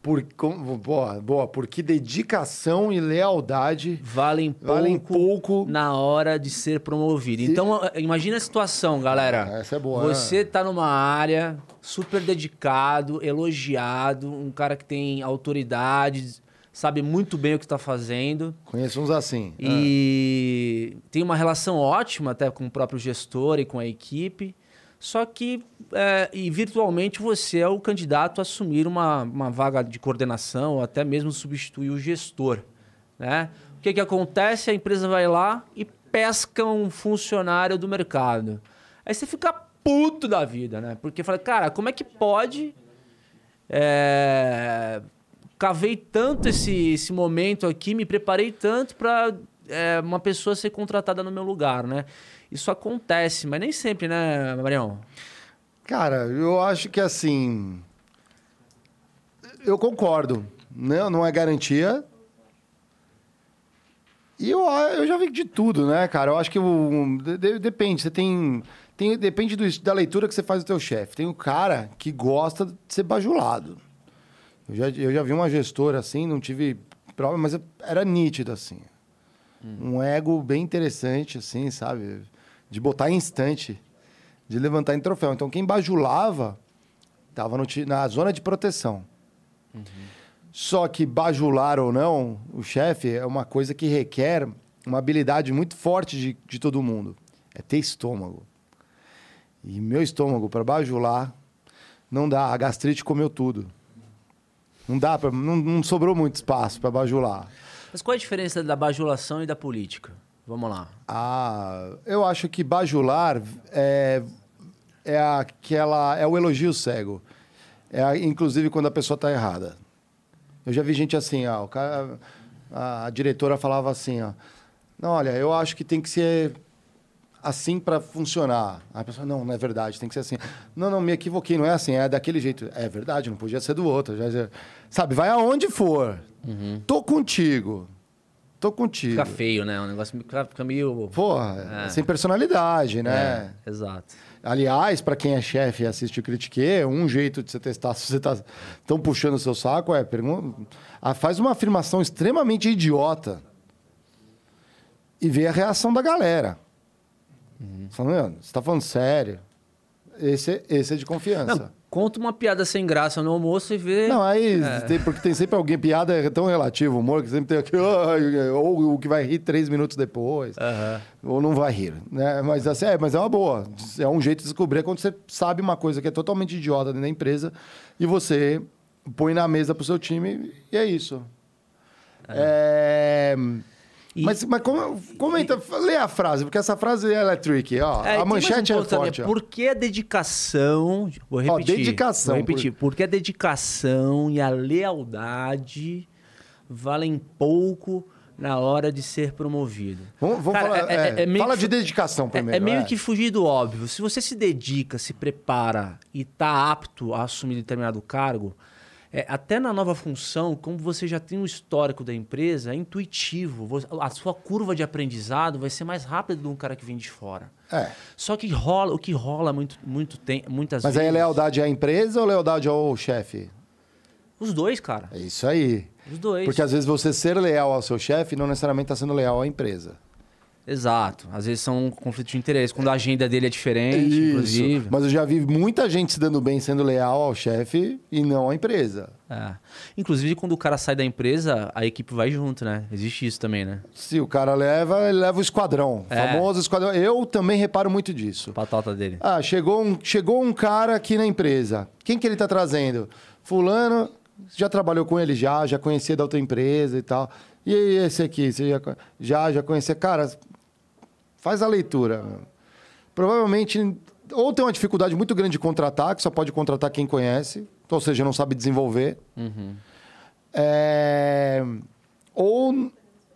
Speaker 1: Por, com, boa, boa, porque dedicação e lealdade
Speaker 2: Valem pouco,
Speaker 1: valem pouco.
Speaker 2: na hora de ser promovido. Então, eh, imagina a situação, galera.
Speaker 1: Ah, essa é boa, né?
Speaker 2: Você tá numa área super dedicado, elogiado, um cara que tem autoridade, sabe muito bem o que está fazendo.
Speaker 1: Conheço uns assim.
Speaker 2: E tem uma relação ótima até com o próprio gestor e com a equipe. Só que, é, e virtualmente, você é o candidato a assumir uma, uma vaga de coordenação ou até mesmo substituir o gestor. Né? O que, que acontece? A empresa vai lá e pesca um funcionário do mercado. Aí você fica puto da vida, né? Porque fala, cara, como é que pode é, cavei tanto esse, esse momento aqui, me preparei tanto para uma pessoa ser contratada no meu lugar, né? Isso acontece, mas nem sempre, né, Marião?
Speaker 1: Cara, eu acho que assim. Eu concordo. Não, não é garantia. E eu, eu já vi de tudo, né, cara? Eu acho que o, de- depende. Você tem, tem. Depende do- da leitura que você faz do teu chefe. Tem o cara que gosta de ser bajulado. Eu já, eu já vi uma gestora assim, não tive prova, mas era nítido, assim. Um ego bem interessante, assim, sabe? De botar em instante, de levantar em troféu. Então, quem bajulava estava na zona de proteção. Só que bajular ou não, o chefe é uma coisa que requer uma habilidade muito forte de, de todo mundo. É ter estômago. E meu estômago, para bajular, não dá. A gastrite comeu tudo. Não dá, pra, não, não sobrou muito espaço para bajular.
Speaker 2: Mas qual é a diferença da bajulação e da política? Vamos lá.
Speaker 1: Ah, eu acho que bajular é, é aquela é o elogio cego. É a- inclusive quando a pessoa está errada. Eu já vi gente assim, ó, o cara, a, a diretora falava assim, ó, não, olha, eu acho que tem que ser assim para funcionar. Aí a pessoa, não, não é verdade, tem que ser assim. Não, não, me equivoquei, não é assim, é daquele jeito. É verdade, não podia ser do outro. Já, já- sabe, vai aonde for. Tô contigo. Tô contigo.
Speaker 2: Fica feio, né? O negócio fica, meio.
Speaker 1: Porra,
Speaker 2: É.
Speaker 1: sem personalidade, né?
Speaker 2: É, exato.
Speaker 1: Aliás, para quem é chefe e assiste o Critique, um jeito de você testar se você tá tão puxando o seu saco é pergunta, ah, faz uma afirmação extremamente idiota e vê a reação da galera. Falando, você tá falando sério? Esse, esse é de confiança.
Speaker 2: Não, conta uma piada sem graça no almoço e vê.
Speaker 1: Não, aí, tem- porque tem sempre alguém, piada é tão relativo, humor, que sempre tem aquele, ou o que vai rir três minutos depois,
Speaker 2: Aham.
Speaker 1: ou não vai rir, né? Mas, assim, é, mas é uma boa, é um jeito de descobrir quando você sabe uma coisa que é totalmente idiota dentro da empresa e você põe na mesa pro seu time e é isso. É...
Speaker 2: E-
Speaker 1: Mas, mas com- comenta, lê a frase, porque essa frase ela é tricky, ó.
Speaker 2: É,
Speaker 1: a manchete
Speaker 2: um
Speaker 1: é forte, ó.
Speaker 2: Por que a dedicação. Vou
Speaker 1: Ó,
Speaker 2: repetir.
Speaker 1: dedicação,
Speaker 2: Vou repetir. Por... que a dedicação e a lealdade valem pouco na hora de ser promovido?
Speaker 1: Vamos, vamos
Speaker 2: Cara,
Speaker 1: falar,
Speaker 2: é-
Speaker 1: é,
Speaker 2: é meio
Speaker 1: fala
Speaker 2: que
Speaker 1: de dedicação
Speaker 2: É-
Speaker 1: primeiro.
Speaker 2: é meio
Speaker 1: é.
Speaker 2: que fugir do óbvio. Se você se dedica, se prepara e tá apto a assumir determinado cargo, é, até na nova função, como você já tem um histórico da empresa, é intuitivo. A sua curva de aprendizado vai ser mais rápida do que um cara que vem de fora.
Speaker 1: É.
Speaker 2: Só que rola, o que rola muito, muito tem, muitas
Speaker 1: Mas
Speaker 2: vezes.
Speaker 1: aí é lealdade à empresa ou lealdade ao chefe?
Speaker 2: Os dois, cara.
Speaker 1: É isso aí.
Speaker 2: Os dois.
Speaker 1: Porque às vezes você ser leal ao seu chefe não necessariamente está sendo leal à empresa.
Speaker 2: Exato. Às vezes são conflitos de interesse. Quando a agenda dele é diferente, inclusive.
Speaker 1: Mas eu já vi muita gente se dando bem sendo leal ao chefe e não à empresa.
Speaker 2: É. Inclusive, quando o cara sai da empresa, a equipe vai junto, né? Existe isso também, né?
Speaker 1: Se o cara leva, ele leva o esquadrão.
Speaker 2: É.
Speaker 1: Famoso esquadrão. Eu também reparo muito disso.
Speaker 2: Patota dele.
Speaker 1: Ah, chegou um, chegou um cara aqui na empresa. Quem que ele tá trazendo? Fulano, já trabalhou com ele já, já conhecia da outra empresa e tal. E esse aqui, você já, já, já conhecia? Cara, faz a leitura. Provavelmente, ou tem uma dificuldade muito grande de contratar, que só pode contratar quem conhece, ou seja, não sabe desenvolver. É, ou,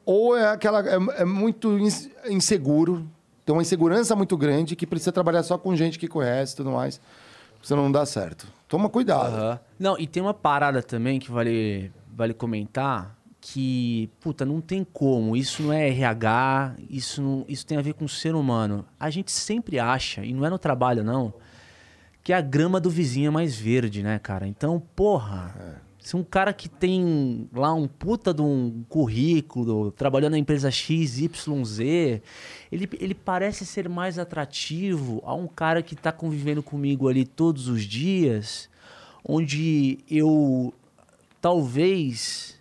Speaker 1: ou é aquela. É, é muito ins- inseguro, tem uma insegurança muito grande que precisa trabalhar só com gente que conhece e tudo mais. Senão não dá certo. Toma cuidado.
Speaker 2: Aham. Não, e tem uma parada também que vale, vale comentar que, puta, não tem como. Isso não é RH, isso, não, isso tem a ver com o ser humano. A gente sempre acha, e não é no trabalho não, que a grama do vizinho é mais verde, né, cara? Então, porra, se um cara que tem lá um puta de um currículo, trabalhando na empresa XYZ, ele, ele parece ser mais atrativo a um cara que tá convivendo comigo ali todos os dias, onde eu talvez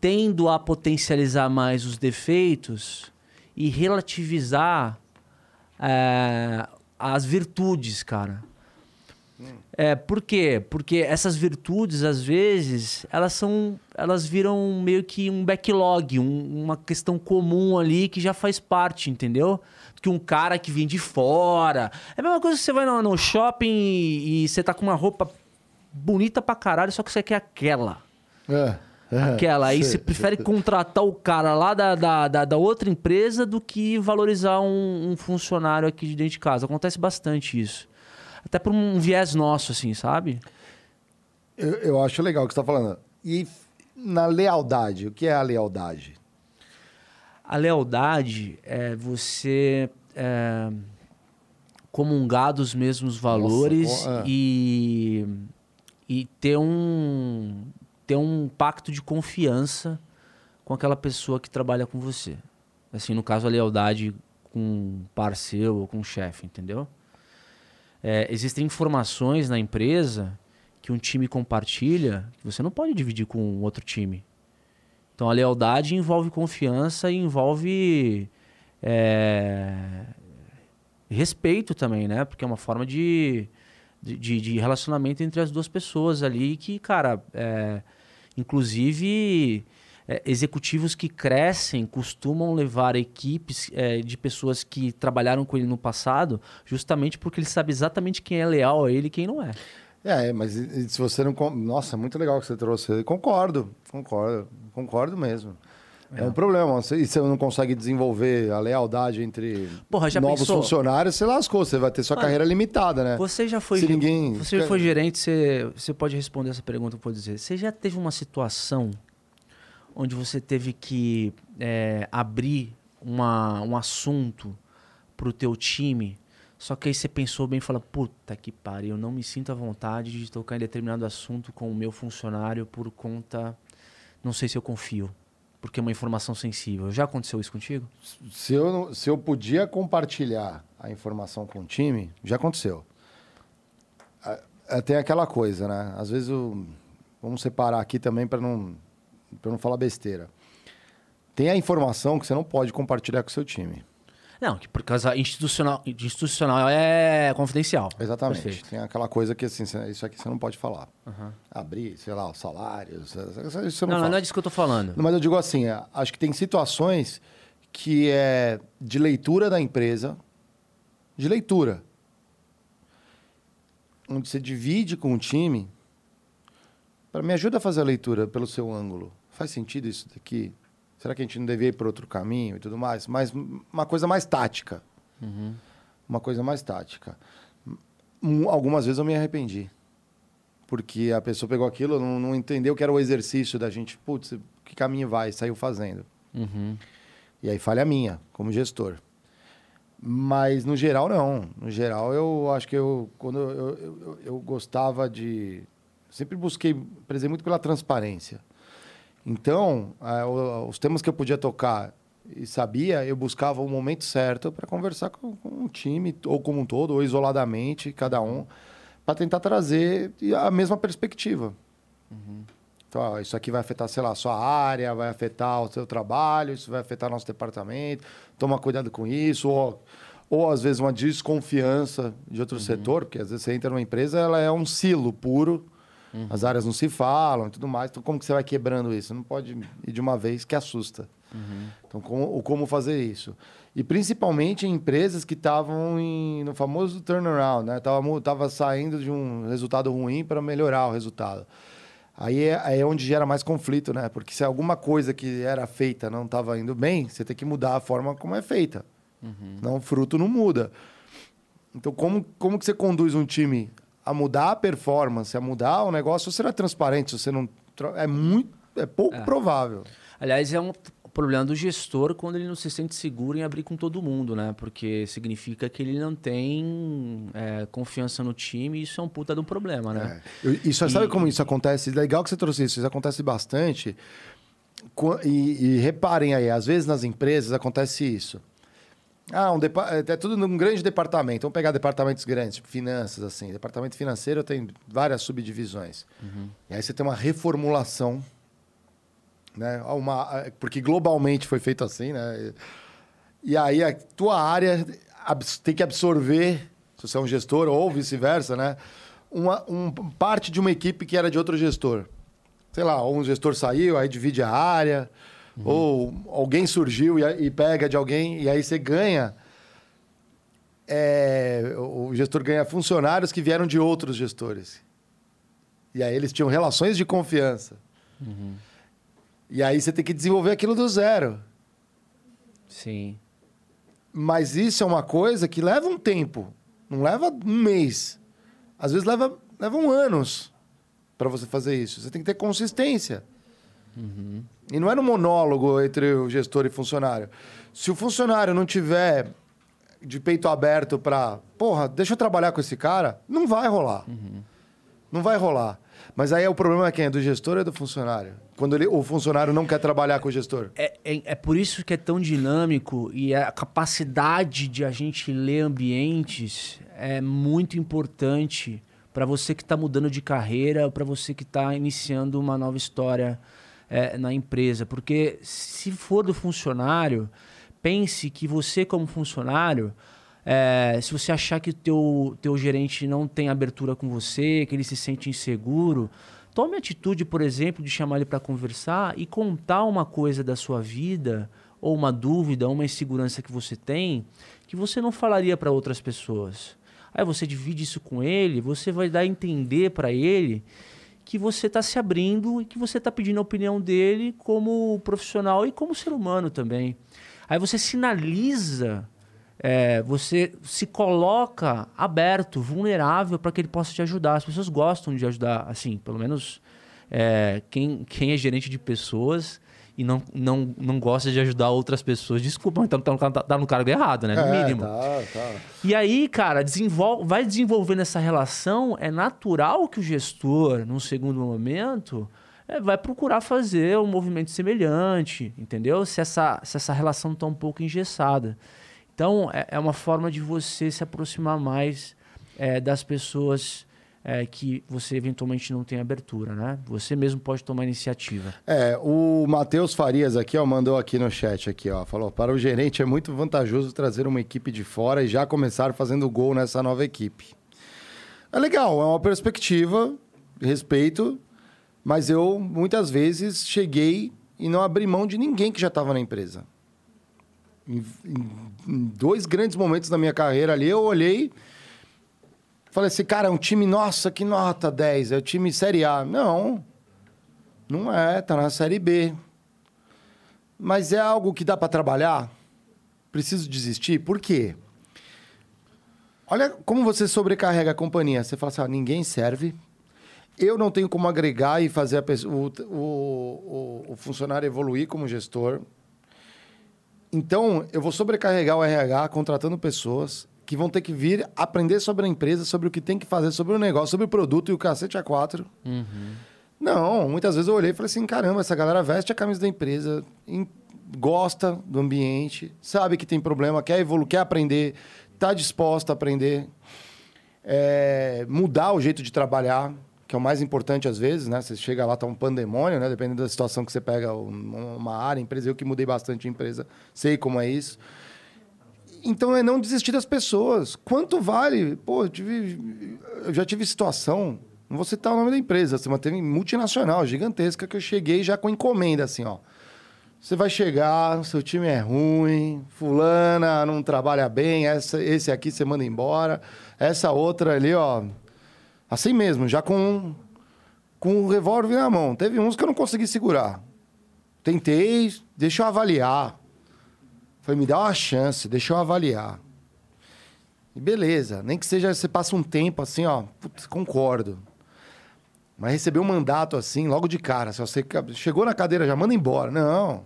Speaker 2: tendo a potencializar mais os defeitos e relativizar eh, as virtudes, cara. É, por quê? Porque essas virtudes, às vezes, elas são. Elas viram meio que um backlog, um- uma questão comum ali que já faz parte, entendeu? Que um cara que vem de fora. É a mesma coisa que você vai no, no shopping e, e você tá com uma roupa bonita pra caralho, só que você quer aquela.
Speaker 1: É, é.
Speaker 2: Aquela. Aí você prefere contratar o cara lá da, da, da, da outra empresa do que valorizar um, um funcionário aqui de dentro de casa. Acontece bastante isso. Até por um viés nosso, assim, sabe?
Speaker 1: Eu, eu acho legal o que você está falando. E na lealdade, o que é a lealdade?
Speaker 2: A lealdade é você é, comungar dos mesmos valores
Speaker 1: com- é.
Speaker 2: e, e ter um ter um pacto de confiança com aquela pessoa que trabalha com você. Assim, no caso, a lealdade com um parceiro ou com um chefe, entendeu? É, existem informações na empresa que um time compartilha que você não pode dividir com outro time. Então a lealdade envolve confiança e envolve é, respeito também, né? Porque é uma forma de, de, de- relacionamento entre as duas pessoas ali que, cara, é, inclusive é, executivos que crescem costumam levar equipes é, de pessoas que trabalharam com ele no passado, justamente porque ele sabe exatamente quem é leal a ele e quem não é.
Speaker 1: É, mas e- e se você não. Nossa, muito legal que você trouxe. Concordo, concordo, concordo mesmo. É, um problema. E você não consegue desenvolver a lealdade entre
Speaker 2: Porra,
Speaker 1: novos
Speaker 2: pensou?
Speaker 1: funcionários, você lascou. Você vai ter sua carreira limitada, né?
Speaker 2: Você já foi,
Speaker 1: Se ninguém-
Speaker 2: você já foi gerente, você, você pode responder essa pergunta eu vou dizer. Você já teve uma situação onde você teve que é, abrir uma, um assunto pro teu time, só que aí você pensou bem e falou, puta que pariu, eu não me sinto à vontade de tocar em determinado assunto com o meu funcionário por conta, não sei se eu confio, porque é uma informação sensível. Já aconteceu isso contigo?
Speaker 1: Se eu, se eu podia compartilhar a informação com o time, já aconteceu. É, Tem aquela coisa, né? Às vezes, o- vamos separar aqui também para não, não falar besteira. Tem a informação que você não pode compartilhar com o seu time.
Speaker 2: Não, que por causa institucional, institucional é confidencial.
Speaker 1: Exatamente.
Speaker 2: Perfeito.
Speaker 1: Tem aquela coisa que assim, isso aqui você não pode falar. Abrir, sei lá, os salários, isso não,
Speaker 2: Não, não, é disso que eu tô falando.
Speaker 1: Mas eu digo assim, acho que tem situações que é de leitura da empresa, de leitura, onde você divide com o time, para me ajuda a fazer a leitura pelo seu ângulo. Faz sentido isso daqui? Será que a gente não devia ir por outro caminho e tudo mais? Mas uma coisa mais tática. Uma coisa mais tática. Algumas vezes eu me arrependi. Porque a pessoa pegou aquilo, não, não entendeu que era o exercício da gente. Putz, que caminho vai? Saiu fazendo.
Speaker 2: Uhum.
Speaker 1: E aí falha minha, como gestor. Mas no geral, não. No geral, eu acho que eu, quando eu, eu, eu- eu gostava de. Sempre busquei, prezei muito pela transparência. Então, os temas que eu podia tocar e sabia, eu buscava o momento certo para conversar com, com o time, ou como um todo, ou isoladamente, cada um, para tentar trazer a mesma perspectiva. Então, ó, isso aqui vai afetar, sei lá, a sua área, vai afetar o seu trabalho, isso vai afetar nosso departamento, toma cuidado com isso, ou, ou às vezes uma desconfiança de outro setor, porque às vezes você entra numa empresa, ela é um silo puro, as áreas não se falam e tudo mais, então como que você vai quebrando isso? Não pode ir de uma vez que assusta. Então, como, como fazer isso? E principalmente em empresas que estavam no famoso turnaround, né? Tava, tava saindo de um resultado ruim para melhorar o resultado. Aí é, é onde gera mais conflito, né? Porque se alguma coisa que era feita não estava indo bem, você tem que mudar a forma como é feita. Senão o fruto não muda. Então, como, como que você conduz um time a mudar a performance, a mudar o negócio, você não é transparente, você não... É muito... É pouco provável.
Speaker 2: Aliás, é um problema do gestor quando ele não se sente seguro em abrir com todo mundo, né? Porque significa que ele não tem é, confiança no time e isso é um puta de um problema, né?
Speaker 1: É. Eu- Isso, sabe como isso acontece? Legal que você trouxe isso. Isso acontece bastante. E, e reparem aí, às vezes nas empresas acontece isso. Ah, um depa- é é tudo num grande departamento. Vamos pegar departamentos grandes, tipo finanças, assim. Departamento financeiro tem várias subdivisões. E aí você tem uma reformulação, né? Uma, porque globalmente foi feito assim, né? E aí a tua área tem que absorver, se você é um gestor ou vice-versa, né? Uma um, parte de uma equipe que era de outro gestor. Sei lá, ou um gestor saiu, aí divide a área, ou alguém surgiu e, e pega de alguém, e aí você ganha. é, o gestor ganha funcionários que vieram de outros gestores. E aí eles tinham relações de confiança. E aí você tem que desenvolver aquilo do zero.
Speaker 2: Sim.
Speaker 1: Mas isso é uma coisa que leva um tempo. Não leva um mês. Às vezes leva, levam anos para você fazer isso. Você tem que ter consistência. E não é no monólogo entre o gestor e funcionário. Se o funcionário não tiver de peito aberto para, porra, deixa eu trabalhar com esse cara, não vai rolar. Não vai rolar. Mas aí é o problema é quem? É do gestor ou é do funcionário? Quando ele, o funcionário não quer trabalhar com o gestor.
Speaker 2: É, é, é por isso que é tão dinâmico e a capacidade de a gente ler ambientes é muito importante para você que está mudando de carreira, para você que está iniciando uma nova história é, na empresa. Porque se for do funcionário, pense que você como funcionário, é, se você achar que o teu, teu gerente não tem abertura com você, que ele se sente inseguro, tome a atitude, por exemplo, de chamar ele para conversar e contar uma coisa da sua vida, ou uma dúvida, uma insegurança que você tem, que você não falaria para outras pessoas. Aí você divide isso com ele, você vai dar a entender para ele que você está se abrindo e que você está pedindo a opinião dele como profissional e como ser humano também. Aí você sinaliza, é, você se coloca aberto, vulnerável para que ele possa te ajudar. As pessoas gostam de ajudar, assim, pelo menos é, quem, quem é gerente de pessoas e não, não, não gosta de ajudar outras pessoas, desculpa, então tá, no- tá, tá no cargo errado, né? No
Speaker 1: É,
Speaker 2: mínimo.
Speaker 1: Tá, tá.
Speaker 2: E aí, cara, desenvol vai desenvolvendo essa relação. É natural que o gestor, num segundo momento, é, vai procurar fazer um movimento semelhante, entendeu? Se essa, se essa relação está um pouco engessada. Então, é, é uma forma de você se aproximar mais é, das pessoas é, que você eventualmente não tem abertura, né? Você mesmo pode tomar iniciativa.
Speaker 1: É, o Matheus Farias aqui, ó, mandou aqui no chat aqui, ó, falou: "Para o gerente é muito vantajoso trazer uma equipe de fora e já começar fazendo gol nessa nova equipe". É legal, é uma perspectiva, respeito, mas eu muitas vezes cheguei e não abri mão de ninguém que já estava na empresa. Em, em- em dois grandes momentos da minha carreira ali, eu olhei Falei assim, cara, é um time, nossa, que nota 10, é o time Série A. Não, não é, tá na Série B. Mas é algo que dá para trabalhar? Preciso desistir? Por quê? Olha como você sobrecarrega a companhia. Você fala assim, ah, ninguém serve. Eu não tenho como agregar e fazer pessoa- o, o, o funcionário evoluir como gestor. Então, eu vou sobrecarregar o RH contratando pessoas que vão ter que vir aprender sobre a empresa, sobre o que tem que fazer, sobre o negócio, sobre o produto e o cacete a quatro. Não, muitas vezes eu olhei e falei assim: caramba, essa galera veste a camisa da empresa, em- gosta do ambiente, sabe que tem problema, quer evoluir, quer aprender, está disposta a aprender, é, mudar o jeito de trabalhar. que é o mais importante às vezes, né? Você chega lá, tá um pandemônio, né? Dependendo da situação que você pega uma área, empresa. Eu que mudei bastante de empresa, sei como é isso. Então é não desistir das pessoas. Quanto vale? Pô, eu, tive, eu já tive situação, não vou citar o nome da empresa, você manteve multinacional, gigantesca, que eu cheguei já com encomenda, assim, ó. Você vai chegar, seu time é ruim, fulana não trabalha bem, essa, esse aqui você manda embora, essa outra ali, ó, assim mesmo, já com, com o revólver na mão. Teve uns que eu não consegui segurar. Tentei, deixa eu avaliar. Foi me dar uma chance, deixa eu avaliar. E beleza, nem que seja você passa um tempo assim, ó, putz, concordo. Mas receber um mandato assim, logo de cara, se você chegou na cadeira, já manda embora. Não.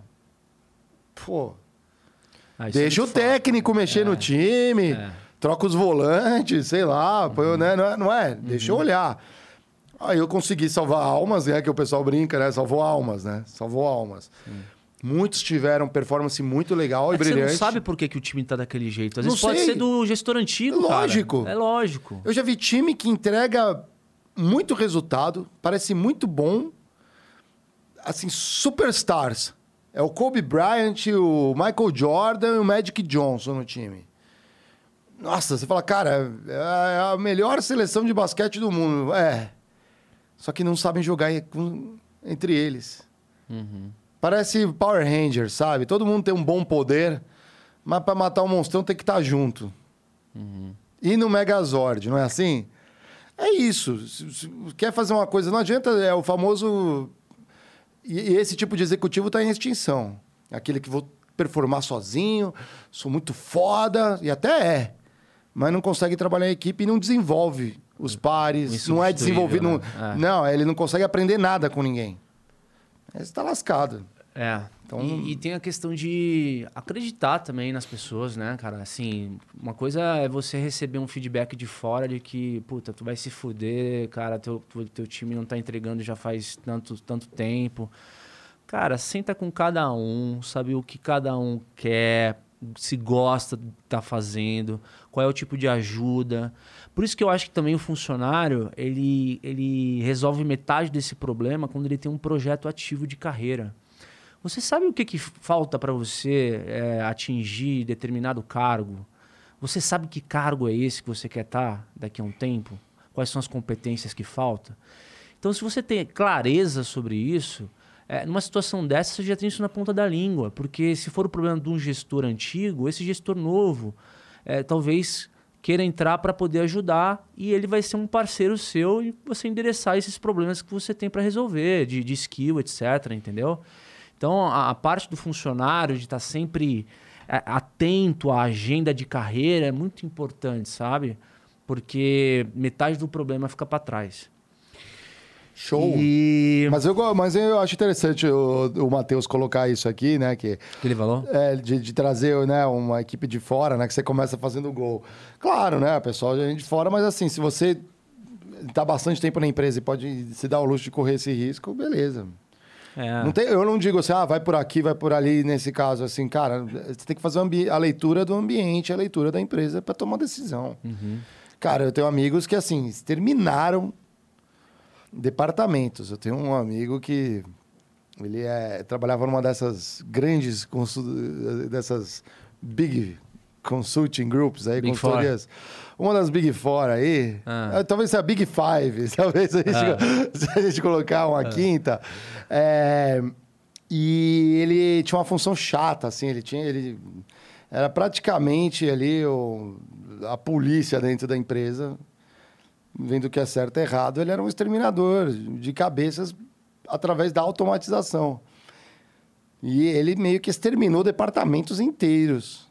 Speaker 1: Pô. Ah, é deixa o técnico mexer é. no time, é. troca os volantes, sei lá, uhum. põe, né? não é? Não é? Uhum. Deixa eu olhar. Aí eu consegui salvar almas, né? Que o pessoal brinca, né? Salvou almas, né? Salvou almas. Sim. Muitos tiveram performance muito legal é e brilhante. Você
Speaker 2: não sabe por que, que o time tá daquele jeito. Às vezes não pode sei. ser do gestor antigo, é
Speaker 1: lógico.
Speaker 2: Cara. É lógico.
Speaker 1: Eu já vi time que entrega muito resultado, parece muito bom. Assim, superstars. É o Kobe Bryant, o Michael Jordan e o Magic Johnson no time. Nossa, você fala, cara, é a melhor seleção de basquete do mundo. É. Só que não sabem jogar entre eles. Uhum. Parece Power Rangers, sabe? Todo mundo tem um bom poder, mas para matar o um monstrão tem que estar tá junto. Uhum. E no Megazord, não é assim? É isso. Quer fazer uma coisa, não adianta, é o famoso. E esse tipo de executivo está em extinção. Aquele que vou performar sozinho, sou muito foda, e até é. Mas não consegue trabalhar em equipe e não desenvolve os pares, não é desenvolvido. Né? Não, é. não, ele não consegue aprender nada com ninguém. Aí você tá lascado.
Speaker 2: É. Então... E, e, tem a questão de acreditar também nas pessoas, né, cara? Assim, uma coisa é você receber um feedback de fora de que, puta, tu vai se fuder, cara, teu, teu time não tá entregando já faz tanto, tanto tempo. Cara, senta com cada um, sabe o que cada um quer, se gosta de tá fazendo, qual é o tipo de ajuda. Por isso que eu acho que também o funcionário, ele, ele resolve metade desse problema quando ele tem um projeto ativo de carreira. Você sabe o que, que falta para você é, atingir determinado cargo? Você sabe que cargo é esse que você quer estar tá daqui a um tempo? Quais são as competências que faltam? Então, se você tem clareza sobre isso, é, numa situação dessa, você já tem isso na ponta da língua. Porque se for o problema de um gestor antigo, esse gestor novo, é, talvez queira entrar para poder ajudar e ele vai ser um parceiro seu e você endereçar esses problemas que você tem para resolver, de, de skill, etc. Entendeu? Então, a, a parte do funcionário de estar tá sempre é, atento à agenda de carreira é muito importante, sabe? Porque metade do problema fica para trás.
Speaker 1: Show. E... Mas, eu, mas eu acho interessante o, o Matheus colocar isso aqui, né? Que,
Speaker 2: que ele falou?
Speaker 1: É, de, de, trazer né, uma equipe de fora, né? Que você começa fazendo gol. Claro, né? O pessoal de fora, mas assim, se você está bastante tempo na empresa e pode se dar o luxo de correr esse risco, beleza. É. Não tem, eu não digo assim, ah, vai por aqui, vai por ali, nesse caso, assim, cara, você tem que fazer a leitura do ambiente, a leitura da empresa para tomar decisão. Uhum. Cara, eu tenho amigos que, assim, terminaram departamentos. Eu tenho um amigo que ele é, trabalhava numa dessas grandes dessas big consulting groups aí, big consultorias. Four. Uma das Big Four aí, ah. É, talvez seja a Big Five, talvez a gente, ah. se a gente colocar uma ah. quinta. É, e ele tinha uma função chata, assim, ele tinha. Ele, era praticamente ali o, a polícia dentro da empresa vendo o que é certo e errado, ele era um exterminador de cabeças através da automatização. E ele meio que exterminou departamentos inteiros.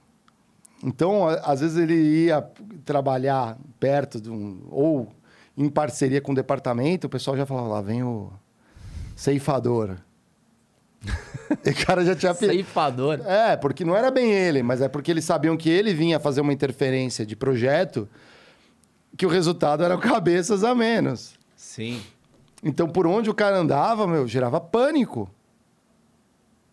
Speaker 1: Então, às vezes ele ia trabalhar perto de um ou em parceria com o departamento, o pessoal já falava, lá vem o ceifador.
Speaker 2: o cara já tinha... Ceifador?
Speaker 1: É, porque não era bem ele, mas é porque eles sabiam que ele vinha fazer uma interferência de projeto que o resultado era cabeças a menos.
Speaker 2: Sim.
Speaker 1: Então, por onde o cara andava, meu, gerava pânico.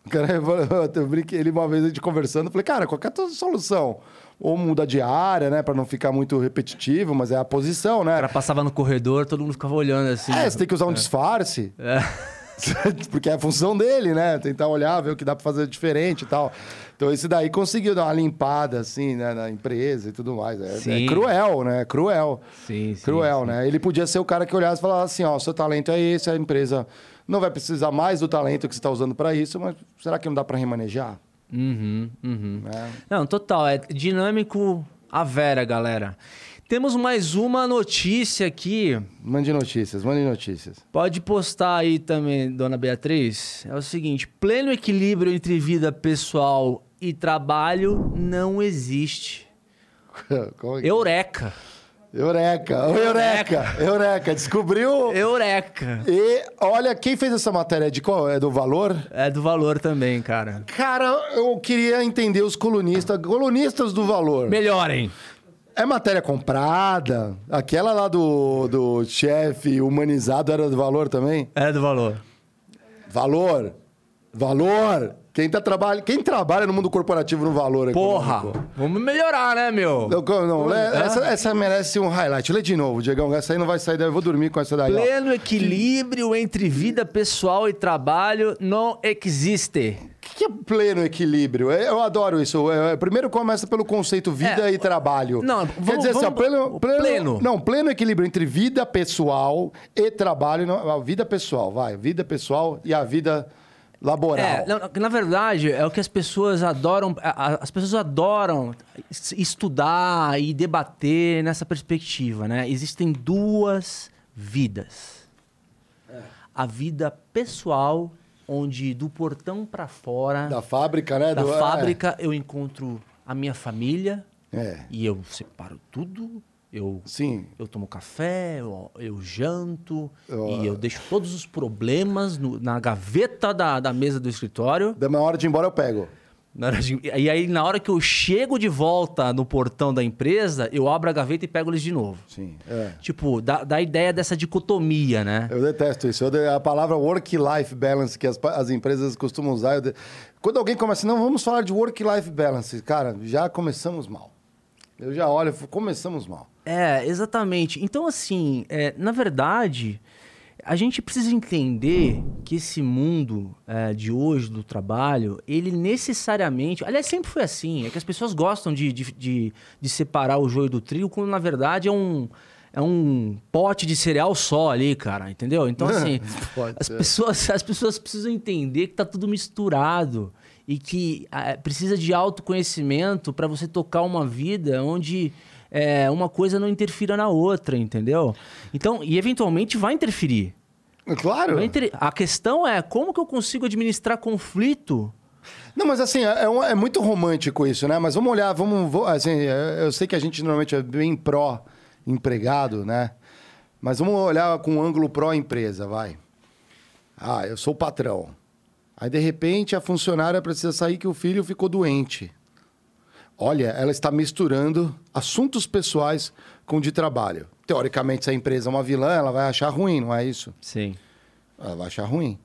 Speaker 1: Cara, eu brinquei, ele uma vez a gente conversando, eu falei, cara, qualquer solução. Ou muda de área, né? Pra não ficar muito repetitivo, mas é a posição, né?
Speaker 2: O cara passava no corredor, todo mundo ficava olhando assim.
Speaker 1: É, você tem que usar um disfarce.
Speaker 2: É.
Speaker 1: Porque é a função dele, né? Tentar olhar, ver o que dá pra fazer diferente e tal. Então, esse daí conseguiu dar uma limpada, assim, né, na empresa e tudo mais. É, é cruel, né? Cruel.
Speaker 2: Sim, sim.
Speaker 1: Cruel,
Speaker 2: sim.
Speaker 1: né? Ele podia ser o cara que olhasse e falasse assim: ó, seu talento é esse, a empresa não vai precisar mais do talento que você está usando para isso, mas será que não dá para remanejar?
Speaker 2: Uhum, uhum. É. Não, total. É dinâmico a vera, galera. Temos mais uma notícia aqui.
Speaker 1: Mande notícias, mande notícias.
Speaker 2: Pode postar aí também, dona Beatriz. É o seguinte: pleno equilíbrio entre vida pessoal e trabalho não existe.
Speaker 1: Como é que...
Speaker 2: Eureka!
Speaker 1: Eureka, Eureka, Eureka, descobriu.
Speaker 2: Eureka.
Speaker 1: E olha, quem fez essa matéria de qual? É do valor?
Speaker 2: É do valor também, cara.
Speaker 1: Cara, eu queria entender os colunistas, colunistas do valor.
Speaker 2: Melhorem.
Speaker 1: É matéria comprada? Aquela lá do, do chefe humanizado era do valor também?
Speaker 2: É do valor.
Speaker 1: Valor. Valor. Quem, tá trabalha, quem trabalha no mundo corporativo no valor
Speaker 2: Porra, vamos melhorar, né, meu?
Speaker 1: Não, não, lê, essa, essa, merece um highlight. Lê de novo, Diegão. Essa aí não vai sair, eu vou dormir com essa daí.
Speaker 2: Pleno ó. equilíbrio entre vida pessoal e trabalho não existe.
Speaker 1: O que, que é pleno equilíbrio? Eu adoro isso. É, primeiro começa pelo conceito vida é, e trabalho.
Speaker 2: Não,
Speaker 1: vamos, Quer dizer assim, vamos, assim, pleno, pleno, pleno, Não, pleno equilíbrio entre vida pessoal e trabalho. Não, a vida pessoal, vai. Vida pessoal e a vida laboral.
Speaker 2: É, na, na, verdade, é o que as pessoas adoram. As pessoas adoram estudar e debater nessa perspectiva, né? Existem duas vidas. É. A vida pessoal, onde do portão para fora.
Speaker 1: Da fábrica, né?
Speaker 2: Da
Speaker 1: do,
Speaker 2: é. fábrica é. eu encontro a minha família.
Speaker 1: É.
Speaker 2: E eu separo tudo eu,
Speaker 1: Sim.
Speaker 2: eu tomo café, eu, eu janto eu, e eu deixo todos os problemas no, na gaveta da, da mesa do escritório.
Speaker 1: Da minha hora de ir embora eu pego.
Speaker 2: De, e aí, na hora que eu chego de volta no portão da empresa, eu abro a gaveta e pego eles de novo.
Speaker 1: Sim. É.
Speaker 2: Tipo, dá, dá a ideia dessa dicotomia, né?
Speaker 1: Eu detesto isso. Eu, a palavra work-life balance que as, as empresas costumam usar. De... Quando alguém começa, não, vamos falar de work-life balance. Cara, já começamos mal. Eu já olho, começamos mal.
Speaker 2: É, exatamente. Então, assim, é, na verdade, a gente precisa entender que esse mundo é, de hoje, do trabalho, ele necessariamente. Aliás, sempre foi assim. É que as pessoas gostam de, de, de, de separar o joio do trigo, quando na verdade é um. É um pote de cereal só ali, cara, entendeu? Então, assim, as pessoas, as pessoas precisam entender que tá tudo misturado e que é, precisa de autoconhecimento para você tocar uma vida onde é, uma coisa não interfira na outra, entendeu? Então, e eventualmente vai interferir.
Speaker 1: Claro.
Speaker 2: Inter... A questão é como que eu consigo administrar conflito
Speaker 1: não, mas assim, é, é, muito romântico isso, né? Mas vamos olhar, vamos. Assim, é, eu sei que a gente normalmente é bem pró-empregado, né? Mas vamos olhar com um ângulo pró-empresa, vai. Ah, eu sou o patrão. Aí, de repente, a funcionária precisa sair que o filho ficou doente. Olha, ela está misturando assuntos pessoais com de trabalho. Teoricamente, se a empresa é uma vilã, ela vai achar ruim, não é isso?
Speaker 2: Sim.
Speaker 1: Ela vai achar ruim.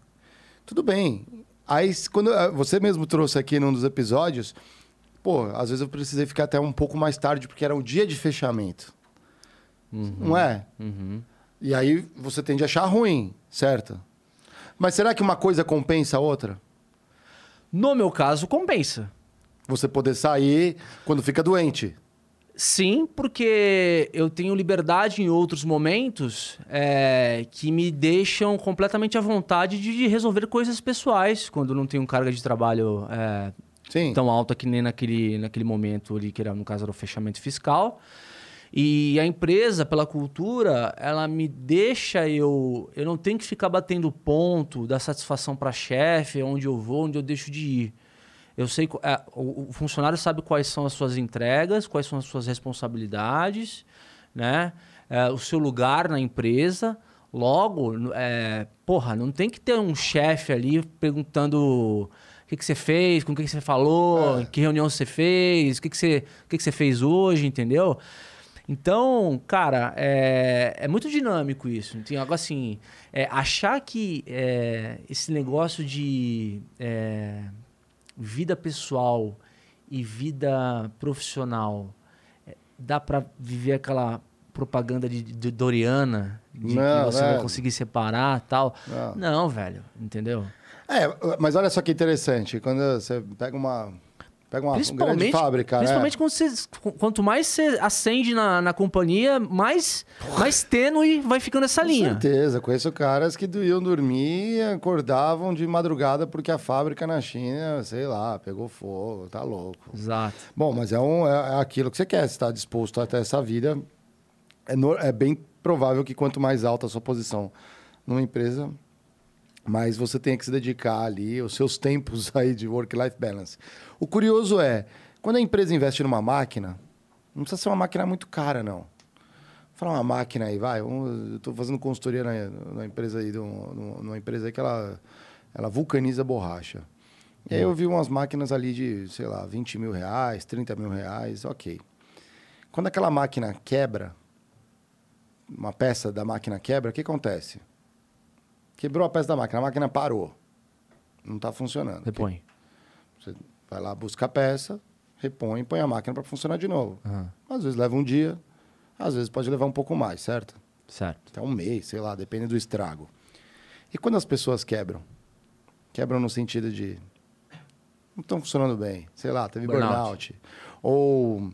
Speaker 1: Tudo bem. Aí, quando ah, você mesmo trouxe aqui num dos episódios, pô, às vezes eu precisei ficar até um pouco mais tarde porque era um dia de fechamento.
Speaker 2: Uhum.
Speaker 1: Não é?
Speaker 2: Uhum.
Speaker 1: E aí você tende a achar ruim, certo? Mas será que uma coisa compensa a outra?
Speaker 2: No meu caso, compensa.
Speaker 1: Você poder sair quando fica doente.
Speaker 2: Sim, porque eu tenho liberdade em outros momentos é, que me deixam completamente à vontade de resolver coisas pessoais quando não tenho carga de trabalho é, tão alta que nem naquele, naquele momento ali, que era, no caso era o fechamento fiscal. E a empresa, pela cultura, ela me deixa eu. Eu não tenho que ficar batendo ponto da satisfação para chefe, onde eu vou, onde eu deixo de ir. Eu sei. É, o, o, funcionário sabe quais são as suas entregas, quais são as suas responsabilidades, né? É, o seu lugar na empresa. Logo, é, porra, não tem que ter um chefe ali perguntando o que, que você fez, com o que, que você falou, é. que reunião você fez, o que, que, você, o que, que você fez hoje, entendeu? Então, cara, é, é muito dinâmico isso. Tem algo assim, é, achar que é, esse negócio de é, vida pessoal e vida profissional é, dá para viver aquela propaganda de, de Doriana de não, que você vai conseguir separar tal. Não. não, velho, entendeu?
Speaker 1: É, mas olha só que interessante. Quando você pega uma Pega uma,
Speaker 2: principalmente,
Speaker 1: grande fábrica,
Speaker 2: né? Principalmente quando você, quanto mais você acende na, na companhia, mais, mais tênue vai ficando essa
Speaker 1: Com
Speaker 2: linha.
Speaker 1: Com certeza. Conheço caras que iam dormir e acordavam de madrugada porque a fábrica na China, sei lá, pegou fogo, tá louco.
Speaker 2: Exato.
Speaker 1: Bom, mas é, um, é, é aquilo que você quer. Você está disposto a ter essa vida. É, no, é bem provável que quanto mais alta a sua posição numa empresa, mas você tem que se dedicar ali os seus tempos aí de work-life balance. O curioso é, quando a empresa investe numa máquina, não precisa ser uma máquina muito cara, não. Vou falar uma máquina aí, vai. eu estou fazendo consultoria na, na empresa aí, numa empresa aí que ela, ela vulcaniza borracha. E aí eu vi umas máquinas ali de, sei lá, 20 mil reais, 30 mil reais, ok. Quando aquela máquina quebra, uma peça da máquina quebra, o que acontece? Quebrou a peça da máquina, a máquina parou. Não está funcionando.
Speaker 2: Repõe.
Speaker 1: Vai lá, busca a peça, repõe e põe a máquina para funcionar de novo. Uhum. Às vezes leva um dia, às vezes pode levar um pouco mais, certo?
Speaker 2: Certo.
Speaker 1: Até um mês, sei lá, depende do estrago. E quando as pessoas quebram? Quebram no sentido de não estão funcionando bem, sei lá, teve burnout, burnout ou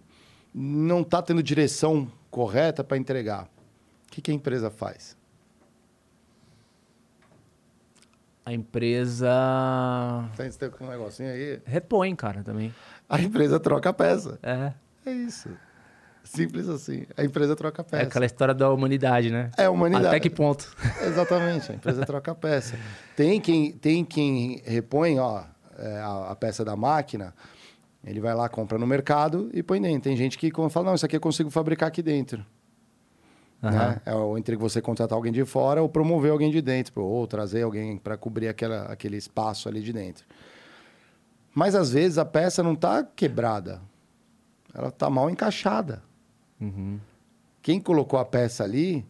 Speaker 1: não está tendo direção correta para entregar. O que, que a empresa faz?
Speaker 2: A empresa.
Speaker 1: Tem com um negocinho aí?
Speaker 2: Repõe, cara, também.
Speaker 1: A empresa troca a peça.
Speaker 2: É.
Speaker 1: É isso. Simples assim. A empresa troca a peça.
Speaker 2: É aquela história da humanidade, né?
Speaker 1: É a humanidade.
Speaker 2: Até que ponto?
Speaker 1: Exatamente. A empresa troca a peça. Tem quem, tem quem repõe ó, é, a, a, peça da máquina, ele vai lá, compra no mercado e põe dentro. Tem gente que fala, não, isso aqui eu consigo fabricar aqui dentro. Uhum. Né? É entre você contratar alguém de fora ou promover alguém de dentro, ou trazer alguém para cobrir aquela, aquele espaço ali de dentro. Mas às vezes a peça não está quebrada, ela está mal encaixada.
Speaker 2: Uhum.
Speaker 1: Quem colocou a peça ali,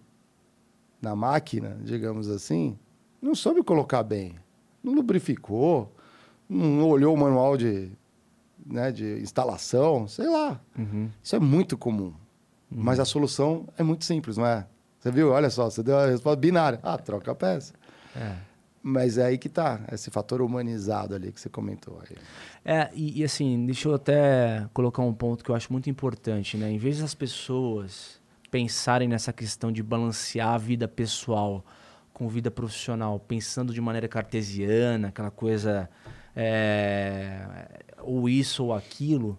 Speaker 1: na máquina, digamos assim, não soube colocar bem, não lubrificou, não olhou o manual de, né, de instalação, sei lá.
Speaker 2: Uhum.
Speaker 1: Isso é muito comum. Uhum. Mas a solução é muito simples, não é? Você viu? Olha só, você deu a resposta binária. Ah, troca a peça.
Speaker 2: É.
Speaker 1: Mas é aí que está esse fator humanizado ali que você comentou. Aí.
Speaker 2: É, e, e, assim, deixa eu até colocar um ponto que eu acho muito importante, né? Em vez das pessoas pensarem nessa questão de balancear a vida pessoal com vida profissional, pensando de maneira cartesiana, aquela coisa é, ou isso ou aquilo,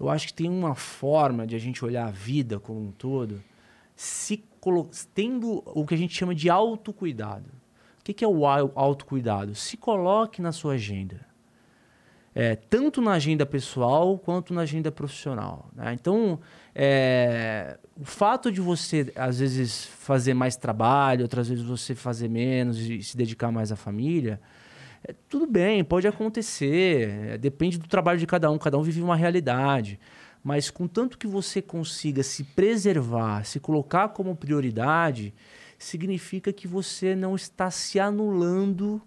Speaker 2: eu acho que tem uma forma de a gente olhar a vida como um todo, se tendo o que a gente chama de autocuidado. O que, que é o autocuidado? Se coloque na sua agenda. É, tanto na agenda pessoal quanto na agenda profissional. Né? Então, é, o fato de você, às vezes, fazer mais trabalho, outras vezes você fazer menos e se dedicar mais à família, tudo bem, pode acontecer, é, depende do trabalho de cada um, cada um vive uma realidade. Mas contanto que você consiga se preservar, se colocar como prioridade, significa que você não está se anulando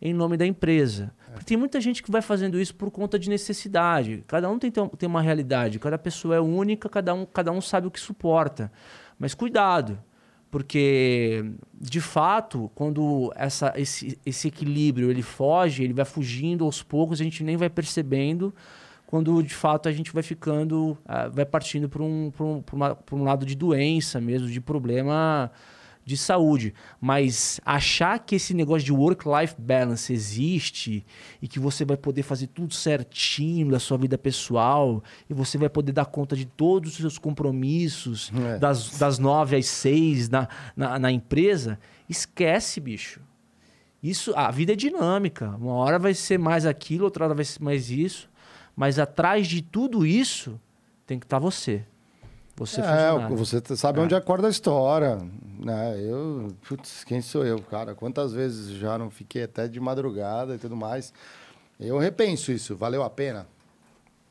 Speaker 2: em nome da empresa. É. Porque tem muita gente que vai fazendo isso por conta de necessidade. Cada um tem, tem uma realidade, cada pessoa é única, cada um, cada um sabe o que suporta. Mas cuidado, porque de fato, quando essa, esse, esse equilíbrio ele foge, ele vai fugindo aos poucos, a gente nem vai percebendo quando de fato a gente vai ficando, uh, vai partindo para um, um, um lado de doença mesmo, de problema de saúde. Mas achar que esse negócio de work-life balance existe e que você vai poder fazer tudo certinho da sua vida pessoal e você vai poder dar conta de todos os seus compromissos é. das, das nove às seis na, na, na empresa, esquece, bicho. Isso, a vida é dinâmica. Uma hora vai ser mais aquilo, outra hora vai ser mais isso. Mas atrás de tudo isso tem que estar tá você. Você
Speaker 1: é, você sabe é. onde acorda a história, né? Eu, putz, quem sou eu, cara? Quantas vezes já não fiquei até de madrugada e tudo mais? Eu repenso isso, valeu a pena?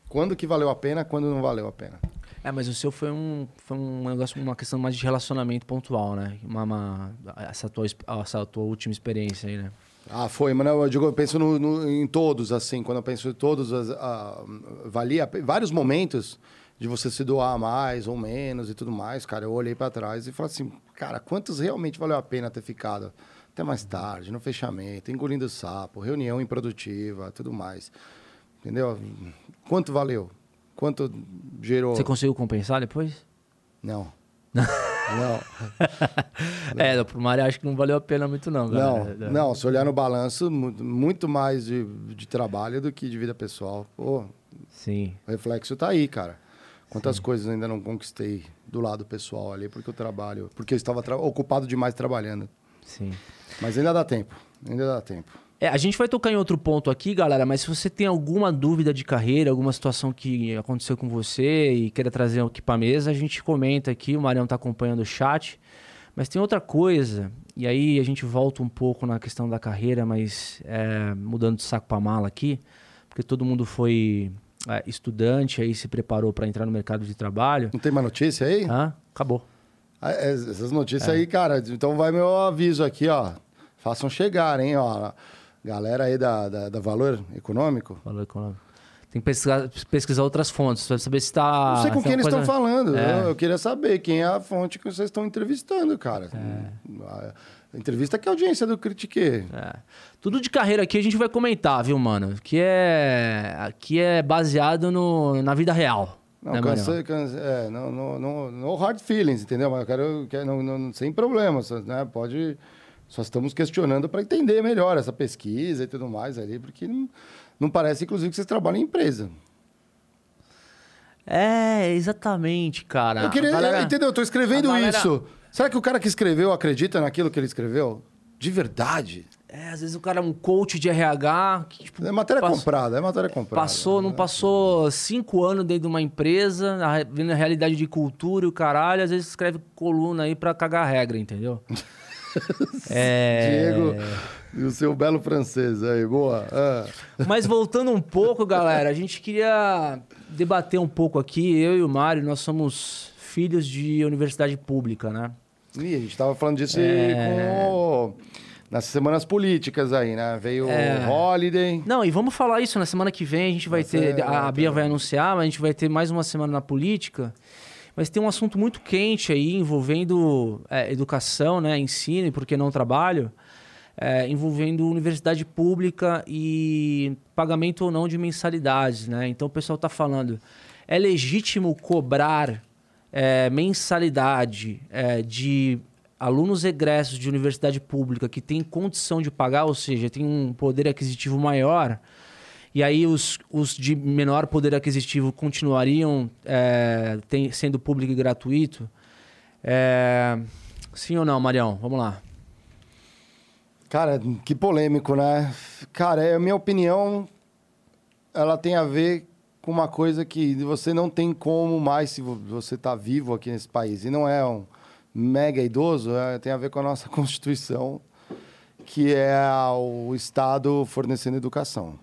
Speaker 1: Quando que valeu a pena, quando não valeu a pena?
Speaker 2: É, mas o seu foi um, foi um negócio, uma questão mais de relacionamento pontual, né? Uma, uma- essa, tua, essa tua última experiência aí, né?
Speaker 1: Ah, foi, mas não, eu digo, eu penso no- no- em todos, assim, quando eu penso em todos, ah, valia vários momentos de você se doar mais ou menos e tudo mais, cara, eu olhei pra trás e falei assim, cara, quantos realmente valeu a pena ter ficado até mais tarde, no fechamento, engolindo sapo, reunião improdutiva, tudo mais, entendeu? Quanto valeu? Quanto gerou?
Speaker 2: Você conseguiu compensar depois?
Speaker 1: Não. não.
Speaker 2: É, pro Mário acho que não valeu a pena muito não,
Speaker 1: Não,
Speaker 2: galera.
Speaker 1: não, se olhar no balanço, mu- muito mais de, de trabalho do que de vida pessoal. Pô,
Speaker 2: Sim.
Speaker 1: o reflexo tá aí, cara. Quantas coisas ainda não conquistei do lado pessoal ali, porque eu trabalho, porque eu estava ocupado demais trabalhando.
Speaker 2: Sim.
Speaker 1: Mas ainda dá tempo, ainda dá tempo.
Speaker 2: É, a gente vai tocar em outro ponto aqui, galera, mas se você tem alguma dúvida de carreira, alguma situação que aconteceu com você e queira trazer aqui pra mesa, a gente comenta aqui, o Marião tá acompanhando o chat. Mas tem outra coisa, e aí a gente volta um pouco na questão da carreira, mas é, mudando de saco pra mala aqui, porque todo mundo foi estudante, aí se preparou para entrar no mercado de trabalho.
Speaker 1: Não tem mais notícia aí?
Speaker 2: Hã? Acabou.
Speaker 1: Ah, é, Essas notícias aí, cara, então vai meu aviso aqui, ó. Façam chegar, hein, ó. Galera aí da, da, da Valor Econômico.
Speaker 2: Valor econômico. Tem que pesquisar, pesquisar outras fontes, pra saber se tá.
Speaker 1: Não sei com quem
Speaker 2: é
Speaker 1: eles estão
Speaker 2: coisa-
Speaker 1: falando.
Speaker 2: É.
Speaker 1: Eu, eu queria saber quem é a fonte que vocês estão entrevistando, cara. A, a entrevista que é audiência do Critique.
Speaker 2: É. Tudo de carreira aqui a gente vai comentar, viu, mano? Que é, que é baseado no, na vida real.
Speaker 1: Não,
Speaker 2: né,
Speaker 1: cansei, cansei, é, não, não, não, no hard feelings, entendeu? Mas eu quero, quero não, não- sem problemas, né? Pode. Só estamos questionando para entender melhor essa pesquisa e tudo mais ali, porque não, não parece, inclusive, que vocês trabalham em empresa.
Speaker 2: É, exatamente, cara.
Speaker 1: eu queria.
Speaker 2: Galera-
Speaker 1: entendeu? Eu tô escrevendo
Speaker 2: galera-
Speaker 1: isso. Será que o cara que escreveu acredita naquilo que ele escreveu? De verdade?
Speaker 2: É, às vezes o cara é um coach de RH. Que, tipo,
Speaker 1: É matéria
Speaker 2: passou-
Speaker 1: comprada, é matéria comprada.
Speaker 2: Passou, não passou cinco anos dentro de uma empresa, vendo a realidade de cultura e o caralho, às vezes escreve coluna aí pra cagar regra, entendeu? é...
Speaker 1: Diego e o seu belo francês aí, boa. Ah.
Speaker 2: Mas voltando um pouco, galera, a gente queria debater um pouco aqui. Eu e o Mário, nós somos filhos de universidade pública, né?
Speaker 1: Ih, a gente tava falando disso
Speaker 2: É.
Speaker 1: com nas semanas políticas aí, né? Veio
Speaker 2: É.
Speaker 1: o Holiday.
Speaker 2: Não, e vamos falar isso na semana que vem. A gente vai ter.
Speaker 1: é,
Speaker 2: a Bia vai anunciar, mas a gente vai ter mais uma semana na política. Mas tem um assunto muito quente aí envolvendo é, educação, né? Ensino e por que não trabalho. é, envolvendo universidade pública e pagamento ou não de mensalidades, né? Então o pessoal está falando, é legítimo cobrar é, mensalidade é, de alunos egressos de universidade pública que têm condição de pagar, ou seja, tem um poder aquisitivo maior, e aí os, os de menor poder aquisitivo continuariam é, tem- sendo público e gratuito? É, sim ou não, Marião? Vamos lá.
Speaker 1: Cara, que polêmico, né? Cara, é a minha opinião, ela tem a ver com uma coisa que você não tem como mais, se vo- você está vivo aqui nesse país, e não é um mega idoso, é, tem a ver com a nossa Constituição, que é o Estado fornecendo educação.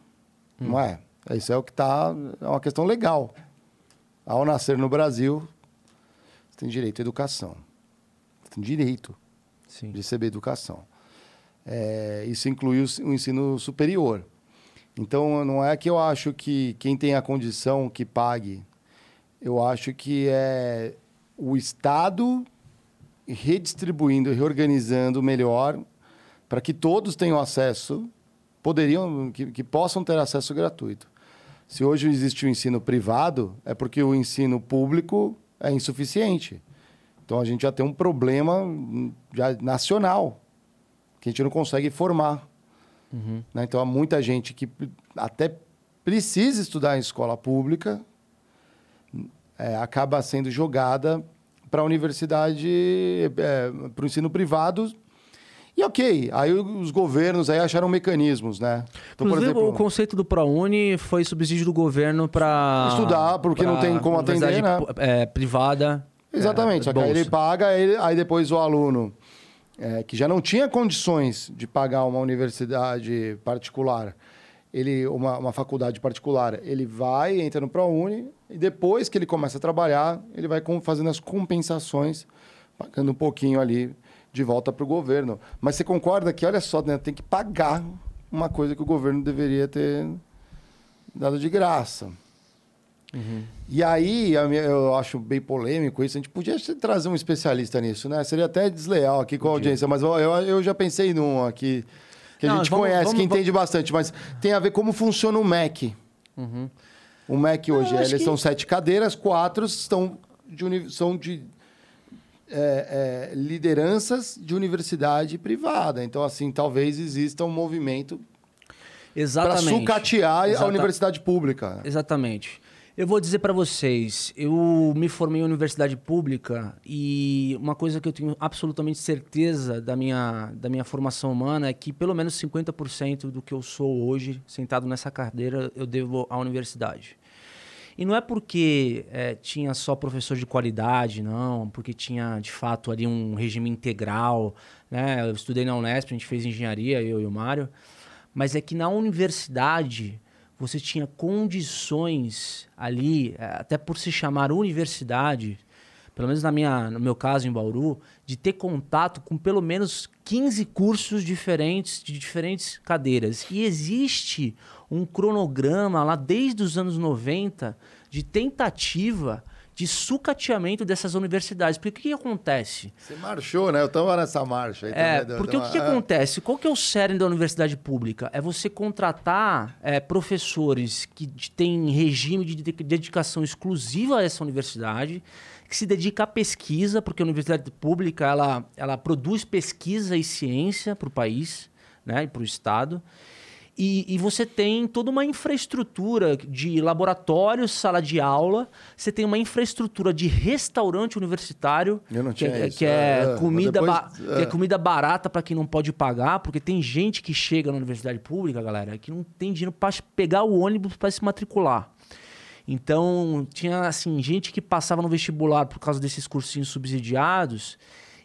Speaker 1: Não é? Isso é o que está. É uma questão legal. Ao nascer no Brasil, você tem direito à educação. Você tem direito
Speaker 2: Sim.
Speaker 1: de receber educação. É, isso inclui o, o ensino superior. Então, não é que eu acho que quem tem a condição que pague. Eu acho que é o Estado redistribuindo, reorganizando melhor para que todos tenham acesso, poderiam, que, que possam ter acesso gratuito. Se hoje existe o ensino privado, é porque o ensino público é insuficiente. Então a gente já tem um problema hum, já nacional que a gente não consegue formar.
Speaker 2: Uhum.
Speaker 1: né? Então há muita gente que até precisa estudar em escola pública é, acaba sendo jogada para a universidade, para o ensino privado. E ok, aí os governos aí acharam mecanismos, né? Então,
Speaker 2: Inclusive,
Speaker 1: exemplo,
Speaker 2: o conceito do ProUni foi subsídio do governo para...
Speaker 1: Estudar, porque não tem como atender, né?
Speaker 2: É, privada.
Speaker 1: Exatamente.
Speaker 2: é,
Speaker 1: só que aí ele paga, aí depois o aluno é, que já não tinha condições de pagar uma universidade particular ele uma, uma faculdade particular, ele vai, entra no ProUni, e depois que ele começa a trabalhar, ele vai com, fazendo as compensações, pagando um pouquinho ali de volta para o governo. Mas você concorda que, olha só, né, tem que pagar uma coisa que o governo deveria ter dado de graça. Uhum. E aí, eu acho bem polêmico isso. A gente podia trazer um especialista nisso, né? Seria até desleal aqui com a audiência, mas eu, eu já pensei num aqui que Não, a gente vamos, conhece, vamos, que vamos... entende bastante, mas tem a ver como funciona o MEC. Uhum. O MEC hoje, eles que... são sete cadeiras, quatro estão de, são de é, é, lideranças de universidade privada. Então, assim, talvez exista um movimento para sucatear Exata... a universidade pública.
Speaker 2: Exatamente. Eu vou dizer para vocês, eu me formei em universidade pública e uma coisa que eu tenho absolutamente certeza da minha, da minha formação humana é que pelo menos 50% do que eu sou hoje, sentado nessa cadeira, eu devo à universidade. E não é porque é, tinha só professor de qualidade, não, porque tinha de fato ali um regime integral. Né? Eu estudei na Unesp, a gente fez engenharia, eu e o Mário. Mas é que na universidade você tinha condições ali, é, até por se chamar universidade, pelo menos na minha, no meu caso em Bauru, de ter contato com pelo menos 15 cursos diferentes, de diferentes cadeiras. E existe um cronograma lá desde os anos 90 de tentativa de sucateamento dessas universidades. Porque o que, que acontece?
Speaker 1: Você marchou, né? Eu estava nessa marcha. Aí
Speaker 2: é, porque o que, que acontece? Qual que é o cerne da universidade pública? É você contratar é, professores que têm regime de dedicação exclusiva a essa universidade, que se dedica à pesquisa, porque a universidade pública ela, ela produz pesquisa e ciência para o país né, e para o Estado. E, e, você tem toda uma infraestrutura de laboratório, sala de aula, você tem uma infraestrutura de restaurante universitário,
Speaker 1: que, é,
Speaker 2: que, é, é, comida depois, é comida barata para quem não pode pagar, porque tem gente que chega na universidade pública, galera, que não tem dinheiro para pegar o ônibus para se matricular. Então, tinha assim, gente que passava no vestibular por causa desses cursinhos subsidiados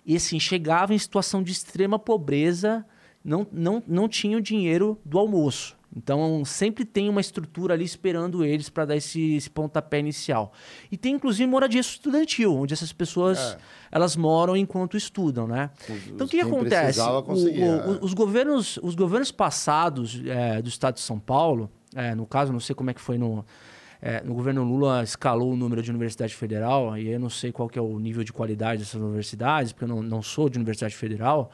Speaker 2: e assim, chegava em situação de extrema pobreza não, não, não tinham dinheiro do almoço. Então, sempre tem uma estrutura ali esperando eles para dar esse, esse, pontapé inicial. E tem, inclusive, moradia estudantil, onde essas pessoas é. elas moram enquanto estudam, né? Os, então, o que, que acontece? O, o, é. os, governos, os governos passados é, do estado de São Paulo, é, no caso, não sei como é que foi no... É, no governo Lula escalou o número de universidade federal, e eu não sei qual que é o nível de qualidade dessas universidades, porque eu não, não sou de universidade federal,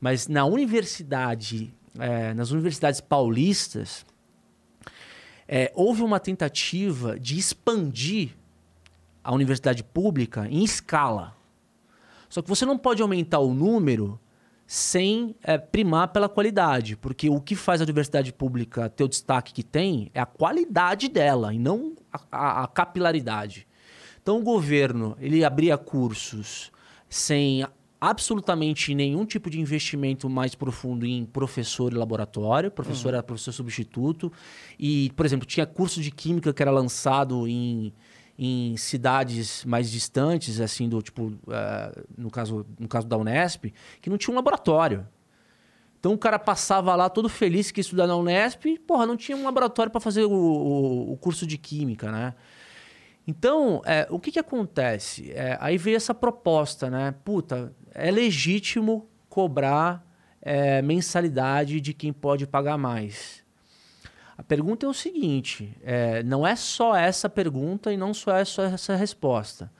Speaker 2: mas na universidade, é, nas universidades paulistas, é, houve uma tentativa de expandir a universidade pública em escala. Só que você não pode aumentar o número sem é, primar pela qualidade, porque o que faz a universidade pública ter o destaque que tem é a qualidade dela e não a, a, a capilaridade. Então o governo ele abria cursos sem absolutamente nenhum tipo de investimento mais profundo em professor e laboratório. Professor uhum. era professor substituto. E, por exemplo, tinha curso de química que era lançado em, em cidades mais distantes, assim, do tipo, uh, no, caso, no caso da Unesp, que não tinha um laboratório. Então o cara passava lá todo feliz que ia estudar na Unesp e, porra, não tinha um laboratório para fazer o, o, o curso de química, né? Então, é, o que, que acontece? É, aí veio essa proposta, né? Puta, é legítimo cobrar é, mensalidade de quem pode pagar mais. A pergunta é o seguinte: é, não é só essa pergunta e não só é só essa resposta.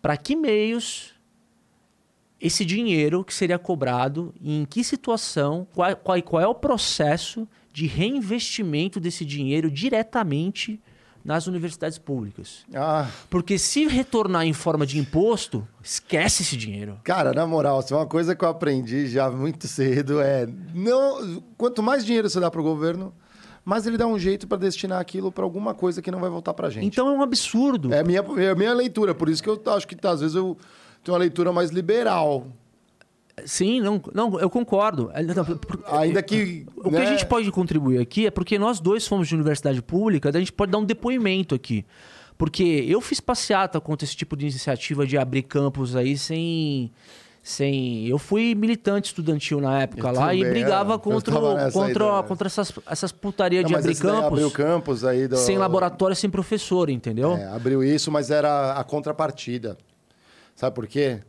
Speaker 2: Para que meios esse dinheiro que seria cobrado e em que situação, qual, qual, qual é o processo de reinvestimento desse dinheiro diretamente nas universidades públicas. Ah. Porque se retornar em forma de imposto, esquece esse dinheiro.
Speaker 1: Cara, na moral, uma coisa que eu aprendi já muito cedo é não, quanto mais dinheiro você dá para o governo, mais ele dá um jeito para destinar aquilo para alguma coisa que não vai voltar para gente.
Speaker 2: Então é um absurdo.
Speaker 1: É a minha, é a minha leitura, por isso que eu acho que às vezes eu tenho uma leitura mais liberal
Speaker 2: Sim, não, não, eu concordo. É,
Speaker 1: Ainda que.
Speaker 2: O né? que a né? gente pode contribuir aqui é porque nós dois fomos de universidade pública, a gente pode dar um depoimento aqui. Porque eu fiz passeata contra esse tipo de iniciativa de abrir campos aí sem, sem. Eu fui militante estudantil na época
Speaker 1: Eu
Speaker 2: lá e brigava
Speaker 1: é. Eu
Speaker 2: contra, contra,
Speaker 1: também.
Speaker 2: contra essas, essas putarias de abrir campos
Speaker 1: Abriu campos aí do...
Speaker 2: sem laboratório, sem professor, entendeu?
Speaker 1: É, abriu isso, mas era a contrapartida. Sabe por quê?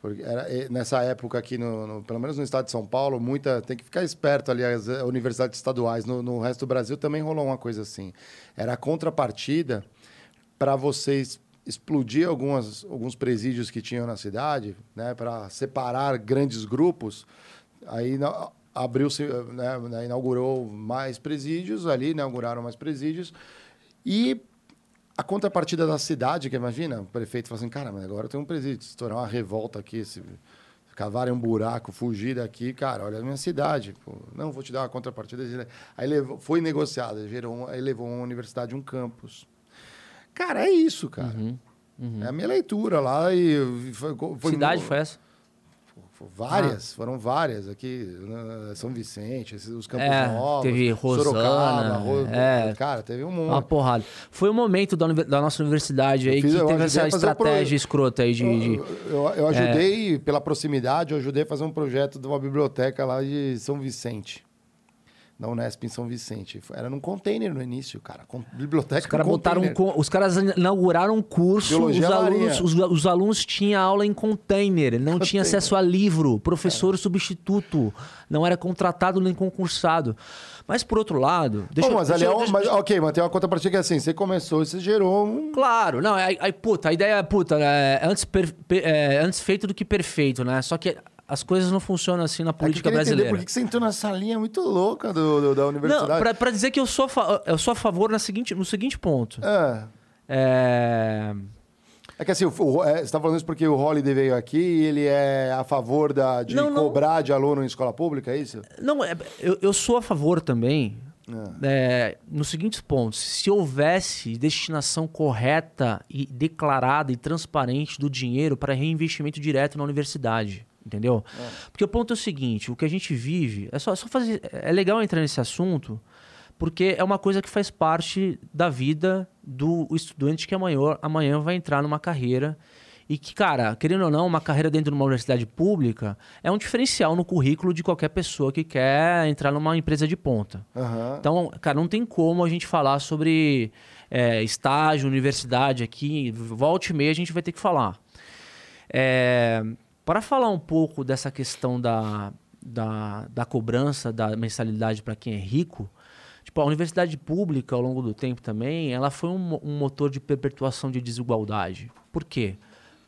Speaker 1: Porque era, nessa época aqui, no, no- pelo menos no estado de São Paulo, muita tem que ficar esperto ali, as eh, universidades estaduais. No, no resto do Brasil também rolou uma coisa assim. Era a contrapartida para vocês explodir algumas, alguns presídios que tinham na cidade, né, para separar grandes grupos. Aí abriu-se, né, né, inaugurou mais presídios ali, inauguraram mais presídios e a contrapartida da cidade, que imagina, o prefeito fala assim, cara, mas agora tem um presídio, se estourar uma revolta aqui, se cavarem um buraco, fugir daqui, cara, olha a minha cidade. Pô, não, vou te dar uma contrapartida. Aí levou, foi negociado, gerou, aí levou uma universidade, um campus. Cara, é isso, cara. É a minha leitura lá e foi, foi
Speaker 2: Cidade foi essa?
Speaker 1: Várias, foram várias aqui, né, São Vicente, os Campos
Speaker 2: É,
Speaker 1: Novos,
Speaker 2: teve Rosana,
Speaker 1: Ro-
Speaker 2: é.
Speaker 1: cara, teve um monte.
Speaker 2: Uma porrada. Foi o momento da, da nossa universidade aí
Speaker 1: fiz-
Speaker 2: que teve essa estratégia escrota aí de.
Speaker 1: Eu, eu- eu ajudei, pela proximidade, eu ajudei a fazer um projeto de uma biblioteca lá de São Vicente. Da Unesp em São Vicente. Era num container no início, cara. Com, biblioteca
Speaker 2: Os caras
Speaker 1: com
Speaker 2: botaram um os caras inauguraram um curso, os alunos, os, os alunos tinham aula em container, não tinha
Speaker 1: Container.
Speaker 2: acesso a livro, professor substituto, não era contratado nem concursado. Mas por outro lado, deixa,
Speaker 1: Pô, mas
Speaker 2: deixa
Speaker 1: ali é
Speaker 2: deixa-
Speaker 1: mas, ok, mas tem uma contrapartida que é assim, você começou e você gerou um...
Speaker 2: Claro, não, aí, aí, puta, a ideia é, puta, é antes, per- per- é antes feito do que perfeito, né? Só que as coisas não funcionam assim na
Speaker 1: É que
Speaker 2: política
Speaker 1: queria entender
Speaker 2: brasileira.
Speaker 1: por que que você entrou nessa linha muito louca do, do- da universidade.
Speaker 2: Não, pra, pra dizer que eu sou, eu sou a favor na seguinte, no seguinte ponto.
Speaker 1: É.
Speaker 2: É...
Speaker 1: É que assim, o, o, é, você está falando isso porque o Holiday veio aqui e ele é a favor da, de
Speaker 2: Não, não.
Speaker 1: cobrar de aluno em escola pública, é isso?
Speaker 2: Não, é- eu, eu sou a favor também é, nos seguintes pontos. Se houvesse destinação correta e declarada e transparente do dinheiro para reinvestimento direto na universidade. Entendeu? Porque o ponto é o seguinte: o que a gente vive. É só, só fazer. É legal entrar nesse assunto, porque é uma coisa que faz parte da vida do estudante que amanhã, amanhã vai entrar numa carreira. E que, cara, querendo ou não, uma carreira dentro de uma universidade pública é um diferencial no currículo de qualquer pessoa que quer entrar numa empresa de ponta.
Speaker 1: Aham.
Speaker 2: Então, cara, não tem como a gente falar sobre é, estágio, universidade aqui. Volte e meia a gente vai ter que falar. É, para falar um pouco dessa questão da, da, da cobrança da mensalidade para quem é rico, tipo, a universidade pública, ao longo do tempo também, ela foi um, um motor de perpetuação de desigualdade. Por quê?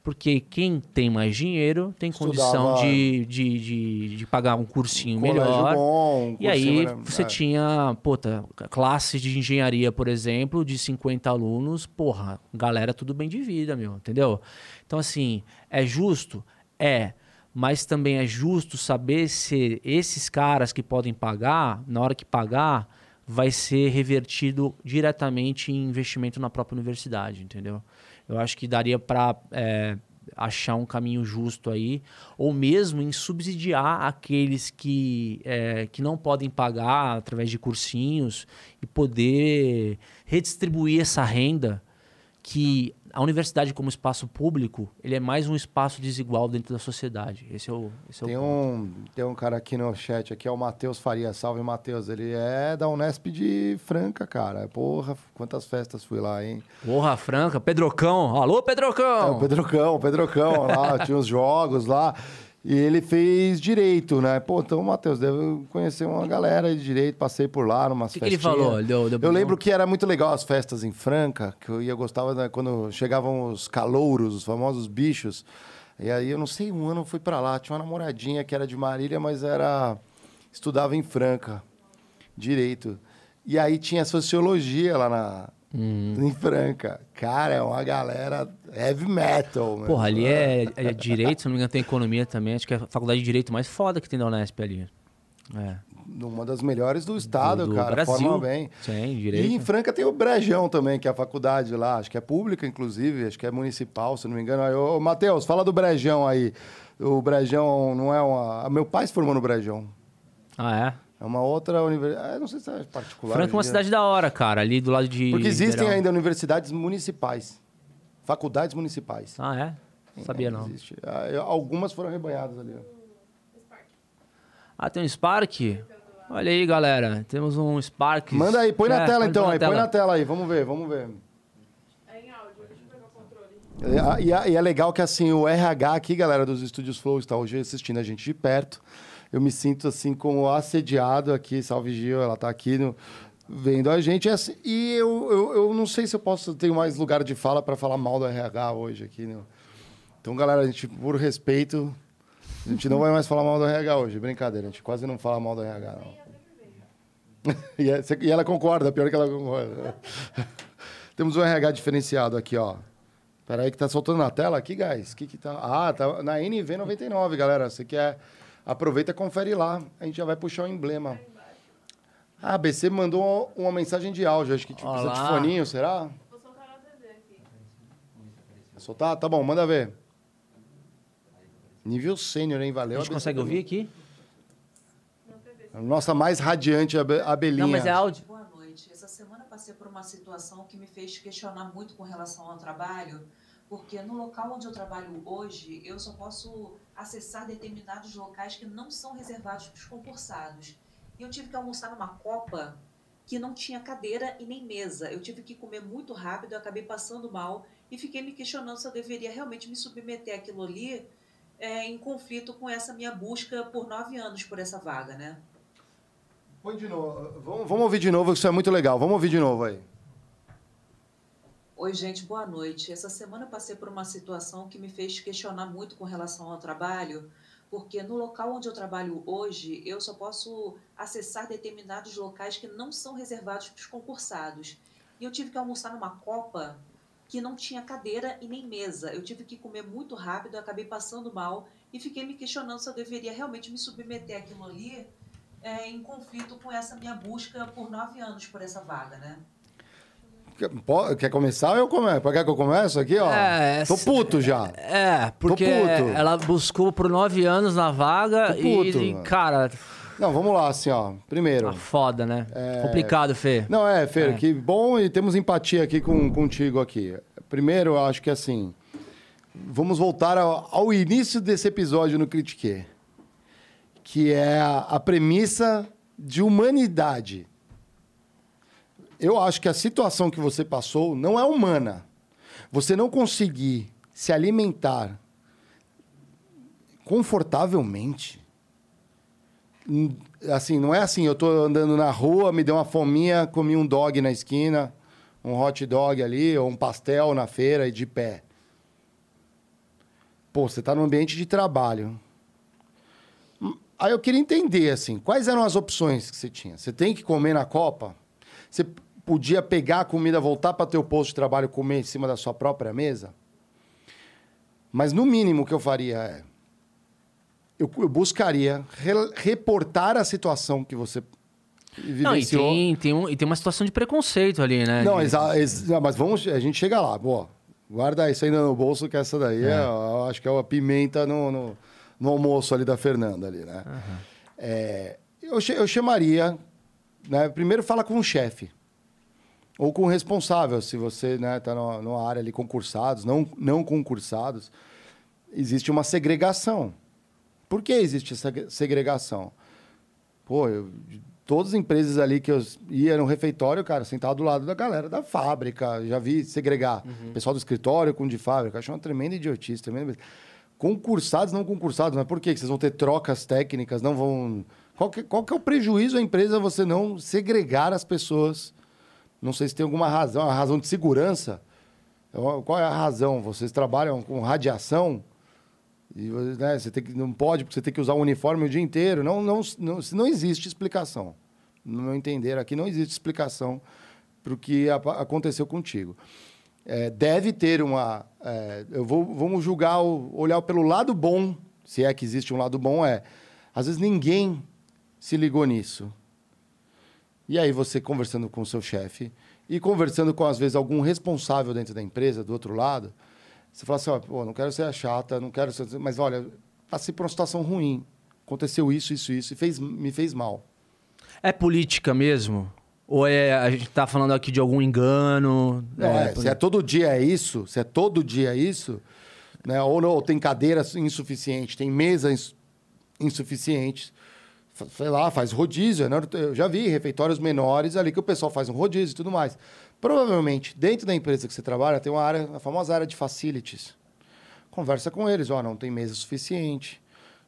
Speaker 2: Porque quem tem mais dinheiro tem condição
Speaker 1: Estudava-
Speaker 2: de, de, de, de pagar um cursinho
Speaker 1: Colégio
Speaker 2: melhor.
Speaker 1: bom, um
Speaker 2: E aí
Speaker 1: cursinho, né?
Speaker 2: você
Speaker 1: É.
Speaker 2: tinha, puta, classe de engenharia, por exemplo, de 50 alunos, porra, galera tudo bem de vida, meu, entendeu? Então, assim, é justo? É. Mas também é justo saber se esses caras que podem pagar, na hora que pagar, vai ser revertido diretamente em investimento na própria universidade, entendeu? Eu acho que daria para achar um caminho justo aí, ou mesmo em subsidiar aqueles que, é, que não podem pagar através de cursinhos e poder redistribuir essa renda que a universidade como espaço público, ele é mais um espaço desigual dentro da sociedade. Esse é o, esse é o
Speaker 1: Tem um, tem um cara aqui no chat, aqui é o Matheus Faria. Salve, Matheus. Ele é da Unesp de Franca, cara. Porra, quantas festas fui lá, hein?
Speaker 2: Porra, Franca, Pedrocão. Alô,
Speaker 1: É,
Speaker 2: Pedrocão!
Speaker 1: o Pedrocão, o Pedrocão lá, tinha uns jogos lá. E ele fez direito, né? Pô, então, Matheus, deve conhecer uma galera de direito. Passei por lá, numas
Speaker 2: O que, que ele
Speaker 1: festinhas.
Speaker 2: falou? Deu, deu
Speaker 1: Eu lembro que era muito legal as festas em Franca, que eu ia gostava né, quando chegavam os calouros, os famosos bichos. E aí eu não sei, um ano eu fui pra lá, tinha uma namoradinha que era de Marília, mas era estudava em Franca, direito. E aí tinha sociologia lá na em Franca. Cara, é uma galera heavy metal, meu.
Speaker 2: Porra, ali é, é direito, se não me engano, tem economia também. Acho que é a faculdade de direito mais foda que tem da Unesp ali. É.
Speaker 1: uma das melhores do estado,
Speaker 2: do
Speaker 1: cara,
Speaker 2: Brasil.
Speaker 1: forma bem.
Speaker 2: Sim,
Speaker 1: E
Speaker 2: direito.
Speaker 1: em Franca tem o Brejão também, que é a faculdade lá, acho que é pública, inclusive, acho que é municipal, se não me engano. Aí, Ô, Matheus, fala do Brejão aí. O Brejão não é uma. Meu pai se formou no Brejão.
Speaker 2: Ah, é?
Speaker 1: É uma outra universidade. Ah, não sei se é particular.
Speaker 2: Franca é uma cidade da hora, cara, ali do lado de.
Speaker 1: Porque existem
Speaker 2: Ribeirão.
Speaker 1: ainda universidades municipais. Faculdades municipais.
Speaker 2: Ah, é? Sabia não.
Speaker 1: Existe. Ah, Algumas foram rebanhadas ali.
Speaker 2: Ah, tem um Spark? Olha aí, galera. Temos um Spark.
Speaker 1: Manda aí, põe na
Speaker 2: É,
Speaker 1: tela
Speaker 2: pode
Speaker 1: então,
Speaker 2: pôr
Speaker 1: aí, põe na tela aí, vamos ver, vamos ver.
Speaker 3: É em áudio, deixa eu pegar o controle.
Speaker 1: E, a- e a- e é legal que assim, o RH aqui, galera dos Estúdios Flow, está hoje assistindo a gente de perto. Eu me sinto assim como assediado aqui, salve Gil, ela tá aqui no- vendo a gente. E, assim, e eu, eu, eu não sei se eu posso ter mais lugar de fala para falar mal do RH hoje aqui. Né? Então, galera, a gente, por respeito, a gente não vai mais falar mal do RH hoje. Brincadeira, a gente quase não fala mal do RH, e, é- e ela concorda, pior que ela concorda. Temos um RH diferenciado aqui, ó. Peraí que tá soltando na tela aqui, guys. Que que tá? Ah, tá na NV99, galera. Você quer aproveita e confere lá. A gente já vai puxar o emblema. Ah, a BC mandou uma mensagem de áudio, acho que tipo, precisa de foninho, será?
Speaker 3: Vou soltar na TV aqui.
Speaker 1: Soltar? Tá bom, manda ver. Nível sênior, hein? Valeu.
Speaker 2: A gente
Speaker 1: ABC
Speaker 2: consegue
Speaker 1: também.
Speaker 2: ouvir aqui?
Speaker 1: Nossa mais radiante abe- abelhinha.
Speaker 2: Não, mas é áudio.
Speaker 4: Boa noite. Essa semana eu passei por uma situação que me fez questionar muito com relação ao trabalho, porque no local onde eu trabalho hoje, eu só posso acessar determinados locais que não são reservados para os concursados. E eu tive que almoçar numa copa que não tinha cadeira e nem mesa. Eu tive que comer muito rápido, eu acabei passando mal e fiquei me questionando se eu deveria realmente me submeter àquilo ali é, em conflito com essa minha busca por nove anos por essa vaga, né?
Speaker 1: Põe de novo. Vamos, vamos ouvir de novo, isso é muito legal. Vamos ouvir de novo aí.
Speaker 4: Oi, gente, boa noite. Essa semana passei por uma situação que me fez questionar muito com relação ao trabalho, porque no local onde eu trabalho hoje, eu só posso acessar determinados locais que não são reservados para os concursados. E eu tive que almoçar numa copa que não tinha cadeira e nem mesa. Eu tive que comer muito rápido, acabei passando mal e fiquei me questionando se eu deveria realmente me submeter àquilo ali é, em conflito com essa minha busca por nove anos por essa vaga, né?
Speaker 1: Quer, começar ou eu começo? Quer que eu comece aqui, ó?
Speaker 2: É,
Speaker 1: Tô puto já.
Speaker 2: É, porque ela buscou por nove anos na vaga e,
Speaker 1: mano.
Speaker 2: cara,
Speaker 1: Não, vamos lá, assim, ó. Primeiro.
Speaker 2: tá foda, né? Complicado, Fê.
Speaker 1: Não, é, Fer,
Speaker 2: É.
Speaker 1: que bom e temos empatia aqui com, contigo aqui. Primeiro, eu acho que assim, vamos voltar ao, ao início desse episódio no Critique, que é a, a premissa de humanidade. Eu acho que a situação que você passou não é humana. Você não conseguir se alimentar confortavelmente. Hum, Assim, não é assim, eu tô andando na rua, me deu uma fominha, comi um dog na esquina, um hot dog ali, ou um pastel na feira e de pé. Pô, você tá no ambiente de trabalho. Hum, Aí eu queria entender, assim, quais eram as opções que você tinha? Você tem que comer na copa? Você podia pegar a comida, voltar para teu posto de trabalho comer em cima da sua própria mesa? Mas no mínimo que eu faria é eu, eu buscaria re- reportar a situação que você
Speaker 2: Não, e
Speaker 1: vivenciou.
Speaker 2: tem, tem, um, e tem uma situação de preconceito ali, né?
Speaker 1: Não, exa, ex- não, mas vamos, a gente chega lá. Boa, guarda isso ainda no bolso, que essa daí é. eu acho que é uma pimenta no, no, no almoço ali da Fernanda ali, né? É, eu, eu chamaria, né? Primeiro fala com o chefe. Ou com o responsável, se você né, tá numa, numa área ali concursados, não, não concursados, existe uma segregação. Por que existe essa segregação? Pô, eu, todas as empresas ali que eu ia no refeitório, cara, sentado do lado da galera da fábrica, já vi segregar pessoal do escritório com o de fábrica, acho uma tremenda idiotice, tremenda... Concursados, não concursados, mas por quê? que vocês vão ter trocas técnicas, não vão... Qual que, qual que é o prejuízo à empresa você não segregar as pessoas? Não sei se tem alguma razão, a razão de segurança. Qual é a razão? Vocês trabalham com radiação? E né, você tem que, não pode, porque você tem que usar o uniforme o dia inteiro. Não, não, não, não existe explicação. No meu entender, aqui não existe explicação para o que a- aconteceu contigo. É, deve ter uma. é, eu vou, vamos julgar, o- olhar pelo lado bom, se é que existe um lado bom, é. Às vezes ninguém se ligou nisso. E aí você conversando com o seu chefe e conversando com, às vezes, algum responsável dentro da empresa, do outro lado, você fala assim, ó, pô, não quero ser a chata, não quero ser... Mas, olha, passei por uma situação ruim. Aconteceu isso, isso, isso, e fez, me fez mal.
Speaker 2: É política mesmo? Ou é, a gente tá falando aqui de algum engano?
Speaker 1: Não, é, se é todo dia é isso, se é todo dia isso, né? Ou não, ou tem cadeiras insuficientes, tem mesas insuficientes. Sei lá, faz rodízio. né? Eu já vi refeitórios menores ali que o pessoal faz um rodízio e tudo mais. Provavelmente, dentro da empresa que você trabalha, tem uma área, a famosa área de facilities. Conversa com eles, ó, não tem mesa suficiente.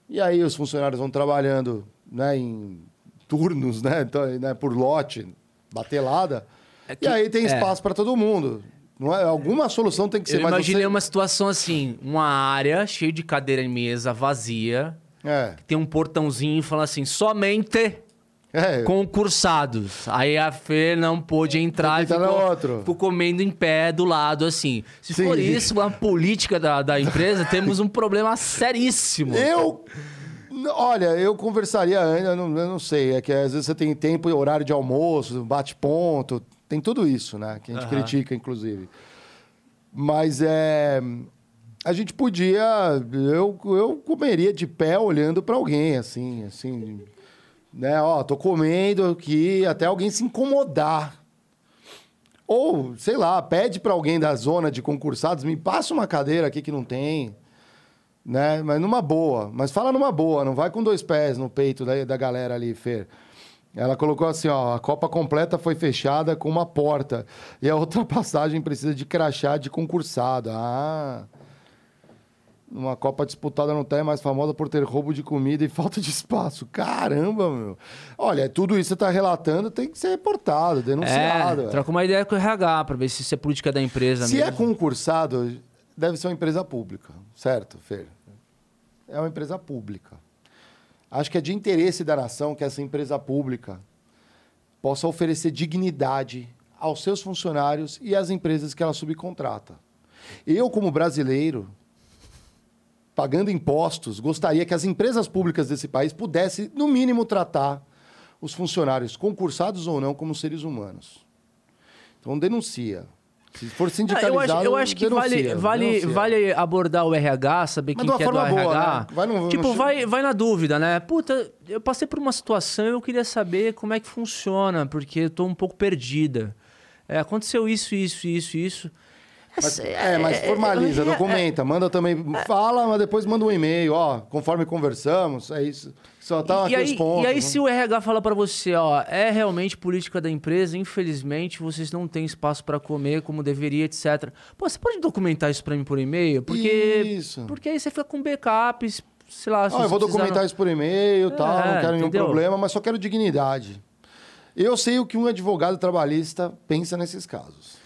Speaker 1: E aí os funcionários vão trabalhando né, em turnos, né, então, né, por lote, batelada.
Speaker 2: É que-
Speaker 1: e aí tem
Speaker 2: é.
Speaker 1: espaço para todo mundo. Não é, alguma solução tem que ser
Speaker 2: Eu imaginei
Speaker 1: você-
Speaker 2: uma situação assim, uma área cheia de cadeira e mesa vazia,
Speaker 1: É,
Speaker 2: tem um portãozinho falando assim, somente
Speaker 1: é.
Speaker 2: concursados. Aí a Fê não pôde entrar e ficou, ficou comendo em pé do lado, assim. Se
Speaker 1: Sim.
Speaker 2: for isso, uma política da, da empresa, temos um problema seríssimo.
Speaker 1: Eu. Olha, eu conversaria eu não, eu não sei. É que às vezes você tem tempo e horário de almoço, bate-ponto, tem tudo isso, né? Que a gente
Speaker 2: Aham.
Speaker 1: critica, inclusive. Mas é. A gente podia. Eu, eu comeria de pé olhando para alguém, assim, assim. Né? Ó, tô comendo aqui até alguém se incomodar. Ou, sei lá, pede para alguém da zona de concursados, me passa uma cadeira aqui que não tem né? Mas numa boa. Mas fala numa boa, não vai com dois pés no peito da, da galera ali, Fer. Ela colocou assim, ó, a Copa completa foi fechada com uma porta e a outra passagem precisa de crachá de concursado. Ah. Uma Copa disputada não é mais famosa por ter roubo de comida e falta de espaço. Caramba, meu. Olha, tudo isso que você está relatando tem que ser reportado, denunciado.
Speaker 2: É,
Speaker 1: é.
Speaker 2: troca uma ideia com o RH pra ver se isso é política da empresa
Speaker 1: Se é
Speaker 2: mesmo.
Speaker 1: concursado, deve ser uma empresa pública, certo, Fer? É uma empresa pública. Acho que é de interesse da nação que essa empresa pública possa oferecer dignidade aos seus funcionários e às empresas que ela subcontrata. Eu, como brasileiro, pagando impostos, gostaria que as empresas públicas desse país pudessem, no mínimo, tratar os funcionários, concursados ou não, como seres humanos. Então, denuncia. Se for
Speaker 2: Ah,
Speaker 1: sindicalizado,
Speaker 2: eu acho, eu acho que vale,
Speaker 1: denuncia,
Speaker 2: vale,
Speaker 1: denuncia.
Speaker 2: vale abordar o RH, saber
Speaker 1: Mas
Speaker 2: quem que é do
Speaker 1: forma boa,
Speaker 2: RH.
Speaker 1: né? Vai no-
Speaker 2: tipo,
Speaker 1: no-
Speaker 2: vai, vai na dúvida, né? Puta, eu passei por uma situação e eu queria saber como é que funciona, porque eu tô um pouco perdida. É, aconteceu isso, isso, isso, isso.
Speaker 1: Mas, é, mas formaliza,
Speaker 2: é,
Speaker 1: documenta, manda também, fala, mas depois manda um e-mail, ó, conforme conversamos, é isso. Só tá aqui
Speaker 2: e, aí,
Speaker 1: os pontos.
Speaker 2: e aí,
Speaker 1: né?
Speaker 2: se o RH fala pra você, ó, é realmente política da empresa, infelizmente vocês não têm espaço pra comer como deveria, etc. Pô, você pode documentar isso pra mim por e-mail? Porque,
Speaker 1: Isso.
Speaker 2: porque aí você fica com backups, sei lá. se
Speaker 1: Ó, eu vou documentar isso por e-mail e tal,
Speaker 2: É,
Speaker 1: não quero nenhum
Speaker 2: entendeu?
Speaker 1: problema, mas só quero dignidade. Eu sei o que um advogado trabalhista pensa nesses casos.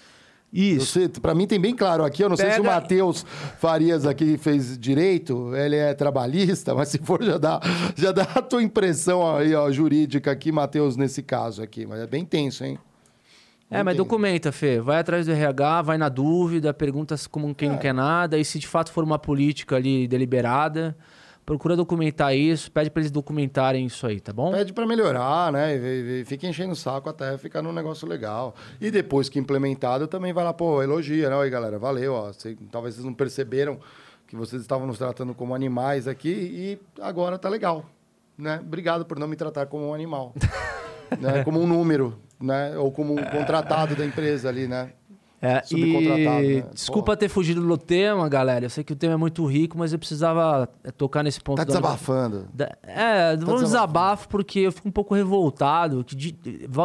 Speaker 2: Isso.
Speaker 1: pra mim tem bem claro aqui, eu não sei se o
Speaker 2: Pega-
Speaker 1: Matheus Farias aqui fez direito, ele é trabalhista, mas se for já dá, já dá a tua impressão aí, ó, jurídica aqui, Matheus, nesse caso aqui, mas é bem tenso, hein?
Speaker 2: É, mas documenta, Fê. Vai atrás do RH, vai na dúvida, pergunta como quem
Speaker 1: É.
Speaker 2: não quer nada. E se de fato for uma política ali deliberada, procura documentar isso, pede pra eles documentarem isso aí, tá bom?
Speaker 1: Pede para melhorar, né? E, e fica enchendo o saco até ficar num negócio legal. E depois que implementado, também vai lá, pô, elogia, né? Oi, galera, valeu, ó. Cê- talvez vocês não perceberam que vocês estavam nos tratando como animais aqui e agora tá legal, né? Obrigado por não me tratar como um animal, né? Como um número, né? Ou como um contratado da empresa ali, né?
Speaker 2: É,
Speaker 1: Subcontratado,
Speaker 2: e
Speaker 1: né?
Speaker 2: desculpa ter fugido do tema, galera. Eu sei que o tema é muito rico, mas eu precisava é, tocar nesse ponto.
Speaker 1: Tá desabafando.
Speaker 2: da- é, vou um
Speaker 1: desabafando.
Speaker 2: desabafo porque eu fico um pouco revoltado. Que de-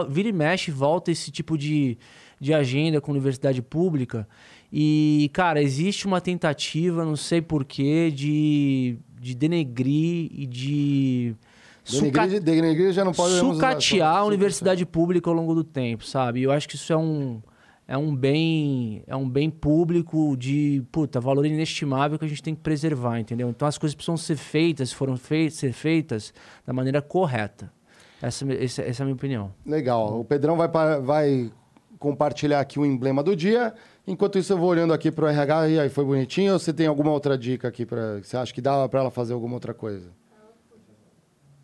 Speaker 2: vira e mexe, volta esse tipo de, de agenda com universidade pública. E, cara, existe uma tentativa, não sei porquê, de, de denegrir e de suca-
Speaker 1: Denegrir, denegrir já não pode...
Speaker 2: sucatear a universidade pública ao longo do tempo, sabe? Eu acho que isso é um é um bem é um bem público de puta valor inestimável que a gente tem que preservar, entendeu? Então as coisas precisam ser feitas, foram feitas, ser feitas da maneira correta. Essa, essa, essa é a minha opinião.
Speaker 1: Legal. O Pedrão vai, vai compartilhar aqui o emblema do dia. Enquanto isso, eu vou olhando aqui pro RH. E aí, foi bonitinho? Ou você tem alguma outra dica aqui? Pra, você acha que dá para ela fazer alguma outra coisa?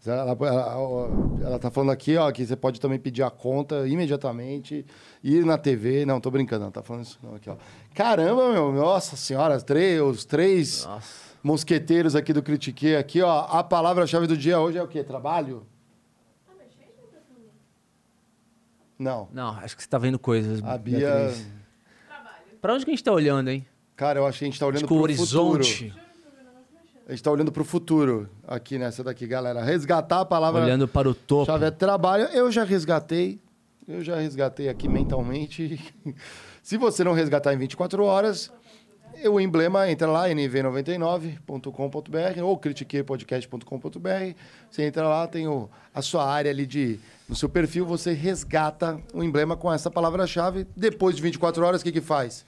Speaker 1: Ela, ela, ela tá falando aqui, ó, que você pode também pedir a conta imediatamente, ir na TV. Não, tô brincando, não tá falando isso não aqui, ó. Caramba, meu, nossa senhora, três, os três mosqueteiros aqui do Critique aqui, ó. A palavra-chave do dia hoje é o quê? Trabalho? Não.
Speaker 2: Não, acho que você tá vendo coisas.
Speaker 1: A Bia.
Speaker 2: Pra onde que a gente tá olhando, hein?
Speaker 1: Cara, eu acho que a gente tá olhando
Speaker 2: Acho que o
Speaker 1: pro
Speaker 2: horizonte.
Speaker 1: futuro. A gente tá olhando pro futuro aqui nessa daqui, galera. Resgatar a palavra
Speaker 2: Olhando para o topo.
Speaker 1: chave é trabalho. Eu já resgatei. Eu já resgatei aqui mentalmente. Se você não resgatar em 24 horas, o emblema entra lá, nv99.com.br ou critiquepodcast.com.br. Você entra lá, tem o, a sua área ali de. No seu perfil, você resgata o emblema com essa palavra-chave. Depois de 24 horas, o que, que faz?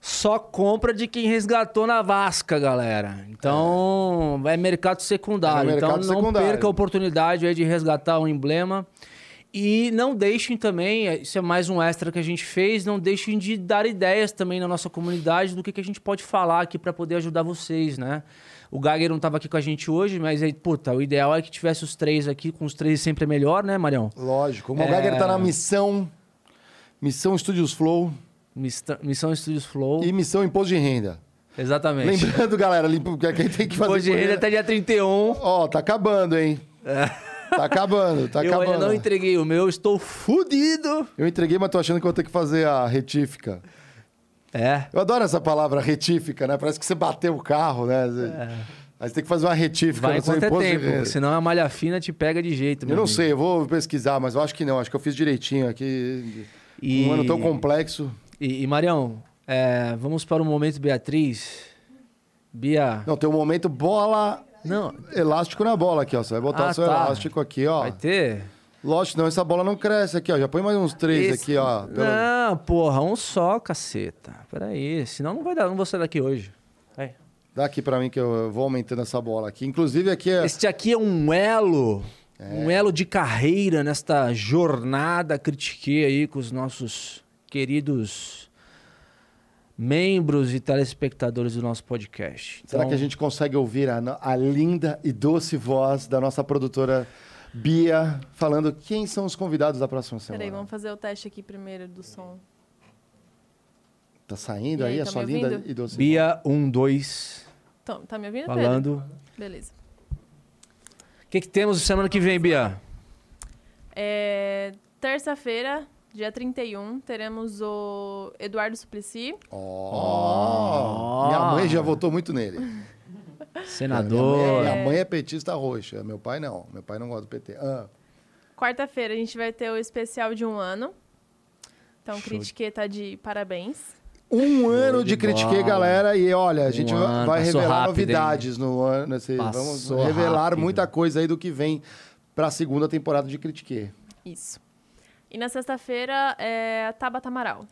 Speaker 2: Só compra de quem resgatou na Vasca, galera. Então, é, mercado secundário.
Speaker 1: É mercado
Speaker 2: então, não
Speaker 1: secundário.
Speaker 2: perca a oportunidade de resgatar o emblema. E não deixem também, isso é mais um extra que a gente fez, não deixem de dar ideias também na nossa comunidade do que, que a gente pode falar aqui para poder ajudar vocês, né? O Geiger não estava aqui com a gente hoje, mas aí, puta, o ideal é que tivesse os três aqui, com os três sempre é melhor, né, Marião?
Speaker 1: Lógico. O
Speaker 2: É.
Speaker 1: Geiger tá na missão. Missão Studios Flow
Speaker 2: Missão Studios Flow.
Speaker 1: e missão Imposto de Renda.
Speaker 2: Exatamente.
Speaker 1: Lembrando, galera, que quem tem que fazer.
Speaker 2: Hoje
Speaker 1: por-
Speaker 2: ainda até dia 31.
Speaker 1: Ó, tá acabando, hein? Tá acabando, tá
Speaker 2: eu
Speaker 1: acabando.
Speaker 2: ainda não entreguei o meu, estou fudido.
Speaker 1: Eu entreguei, mas tô achando que eu vou ter que fazer a retífica.
Speaker 2: É.
Speaker 1: Eu adoro essa palavra retífica, né? Parece que você bateu o carro, né? Aí você tem que fazer uma retífica
Speaker 2: Vai
Speaker 1: no seu
Speaker 2: é
Speaker 1: imposto de
Speaker 2: tempo,
Speaker 1: renda.
Speaker 2: senão a malha fina te pega de jeito.
Speaker 1: Eu não
Speaker 2: amigo.
Speaker 1: sei, eu vou pesquisar, mas eu acho que não. Acho que eu fiz direitinho aqui.
Speaker 2: E-
Speaker 1: Um ano tão complexo.
Speaker 2: E, e Marião, é, vamos para o momento Beatriz. Bia.
Speaker 1: Não, tem um momento bola
Speaker 2: Não,
Speaker 1: elástico na bola aqui, ó. Você vai botar
Speaker 2: Ah,
Speaker 1: o seu
Speaker 2: tá.
Speaker 1: elástico aqui, ó.
Speaker 2: vai ter?
Speaker 1: Lógico, não, essa bola não cresce aqui, ó. Já põe mais uns três
Speaker 2: Esse-
Speaker 1: aqui, ó. pelo-
Speaker 2: Não, porra, um só, caceta. Peraí, senão não vai dar, não vou sair daqui hoje. Vai.
Speaker 1: Dá aqui pra mim que eu vou aumentando essa bola aqui. Inclusive aqui é...
Speaker 2: Este aqui é um elo, um elo de carreira nesta jornada critiquei aí com os nossos queridos membros e telespectadores do nosso podcast.
Speaker 1: Será
Speaker 2: Então,
Speaker 1: que a gente consegue ouvir a, a linda e doce voz da nossa produtora Bia falando quem são os convidados da próxima semana?
Speaker 3: Peraí, vamos fazer o teste aqui primeiro do som.
Speaker 1: Tá saindo aí,
Speaker 3: aí,
Speaker 1: a
Speaker 3: tá
Speaker 1: sua linda
Speaker 3: ouvindo?
Speaker 1: e doce
Speaker 2: Bia 1 2
Speaker 3: Então, tá me ouvindo, Pedro?
Speaker 2: falando.
Speaker 3: Beleza.
Speaker 2: O que, que temos semana que vem, Bia?
Speaker 3: É, Terça-feira, dia 31, teremos o Eduardo Suplicy.
Speaker 1: Ó, Minha mãe já votou muito nele.
Speaker 2: Senador.
Speaker 1: Minha mãe, minha mãe é petista roxa, meu pai não. Meu pai não gosta do PT. Ah,
Speaker 3: Quarta-feira, a gente vai ter o especial de um ano. Então,
Speaker 2: Show.
Speaker 3: Critiquê tá de parabéns.
Speaker 1: um ano
Speaker 2: de
Speaker 1: de critiquei,
Speaker 2: bola.
Speaker 1: galera. E olha, a gente
Speaker 2: Um ano,
Speaker 1: vai
Speaker 2: passou
Speaker 1: revelar
Speaker 2: rápido,
Speaker 1: novidades no ano. Nesse, vamos revelar
Speaker 2: rápido.
Speaker 1: muita coisa aí do que vem pra segunda temporada de Critiquei.
Speaker 3: Isso. E na sexta-feira, é Tabata Amaral.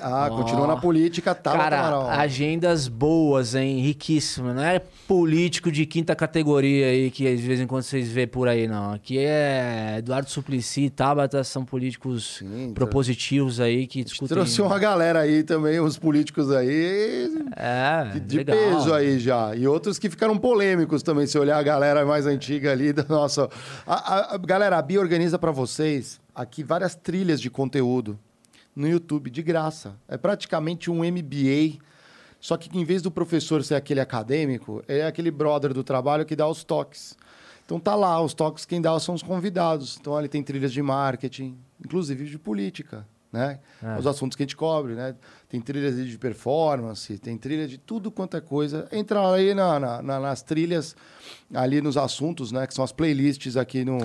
Speaker 1: Ah,
Speaker 2: Ó.
Speaker 1: continua na política, tá,
Speaker 2: Cara,
Speaker 1: Amaral?
Speaker 2: agendas boas, hein? Riquíssimas. Não é político de quinta categoria aí que às vezes em quando vocês vê por aí, não. Aqui é Eduardo Suplicy e Tabata são políticos
Speaker 1: Sim,
Speaker 2: propositivos aí que discutem...
Speaker 1: Trouxe uma galera aí também, uns políticos aí
Speaker 2: É,
Speaker 1: de
Speaker 2: legal.
Speaker 1: peso aí já. E outros que ficaram polêmicos também, se olhar a galera mais antiga ali da nossa. A, a- a- galera, a Bia organiza pra vocês aqui várias trilhas de conteúdo no YouTube, de graça. É praticamente um MBA. Só que em vez do professor ser aquele acadêmico, é aquele brother do trabalho que dá os toques. Então tá lá, os toques quem dá são os convidados. Então ali tem trilhas de marketing, inclusive de política, né?
Speaker 2: É.
Speaker 1: Os assuntos que a gente cobre, né? Tem trilhas de performance, tem trilha de tudo quanto é coisa. Entra aí na, na- na- nas trilhas, ali nos assuntos, né? Que são as playlists aqui no,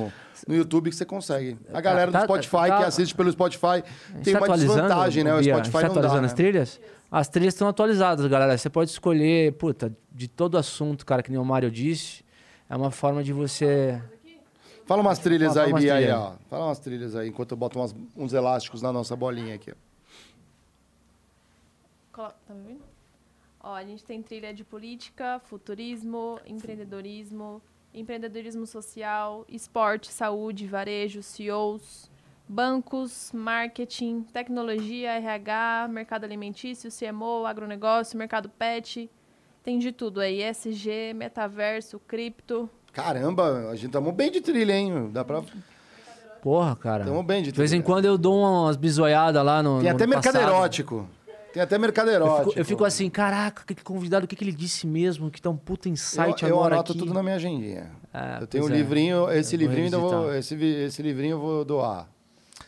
Speaker 1: no YouTube que você consegue. A galera
Speaker 2: tá-
Speaker 1: do Spotify
Speaker 2: tá-
Speaker 1: que assiste pelo Spotify tem
Speaker 2: tá
Speaker 1: uma desvantagem, né? O
Speaker 2: Bia?
Speaker 1: Spotify
Speaker 2: A gente tá
Speaker 1: não dá, né?
Speaker 2: as trilhas? As trilhas estão atualizadas, galera. Você pode escolher, puta, de todo assunto, cara, que nem o Mário disse. É uma forma de você...
Speaker 1: Fala umas trilhas
Speaker 2: Fala
Speaker 1: aí,
Speaker 2: umas
Speaker 1: Bia, aí, ó. Fala umas trilhas aí, enquanto eu boto umas- uns elásticos na nossa bolinha aqui. ó.
Speaker 3: Colo- Tá me ouvindo? Ó, a gente tem trilha de política, futurismo, empreendedorismo, empreendedorismo social, esporte, saúde, varejo, CEOs, bancos, marketing, tecnologia, RH, mercado alimentício, CMO, agronegócio, mercado pet. Tem de tudo aí, ESG, metaverso, cripto.
Speaker 1: Caramba, a gente tamo bem de trilha, hein? Dá pra...
Speaker 2: Porra, cara.
Speaker 1: Tamo bem de
Speaker 2: De vez em
Speaker 1: trilha.
Speaker 2: quando eu dou umas bisoiadas lá no.
Speaker 1: Tem
Speaker 2: no
Speaker 1: até
Speaker 2: ano
Speaker 1: mercado
Speaker 2: passado.
Speaker 1: erótico. Tem até mercado
Speaker 2: Eu
Speaker 1: erótico.
Speaker 2: fico, eu fico assim, caraca, que convidado, o que, que ele disse mesmo? Que tá um puta insight
Speaker 1: eu, eu
Speaker 2: agora
Speaker 1: anoto
Speaker 2: aqui.
Speaker 1: tudo na minha agendinha.
Speaker 2: Ah,
Speaker 1: eu tenho um
Speaker 2: é.
Speaker 1: livrinho, esse
Speaker 2: Eu
Speaker 1: livrinho ainda vou, esse, esse livrinho eu vou doar.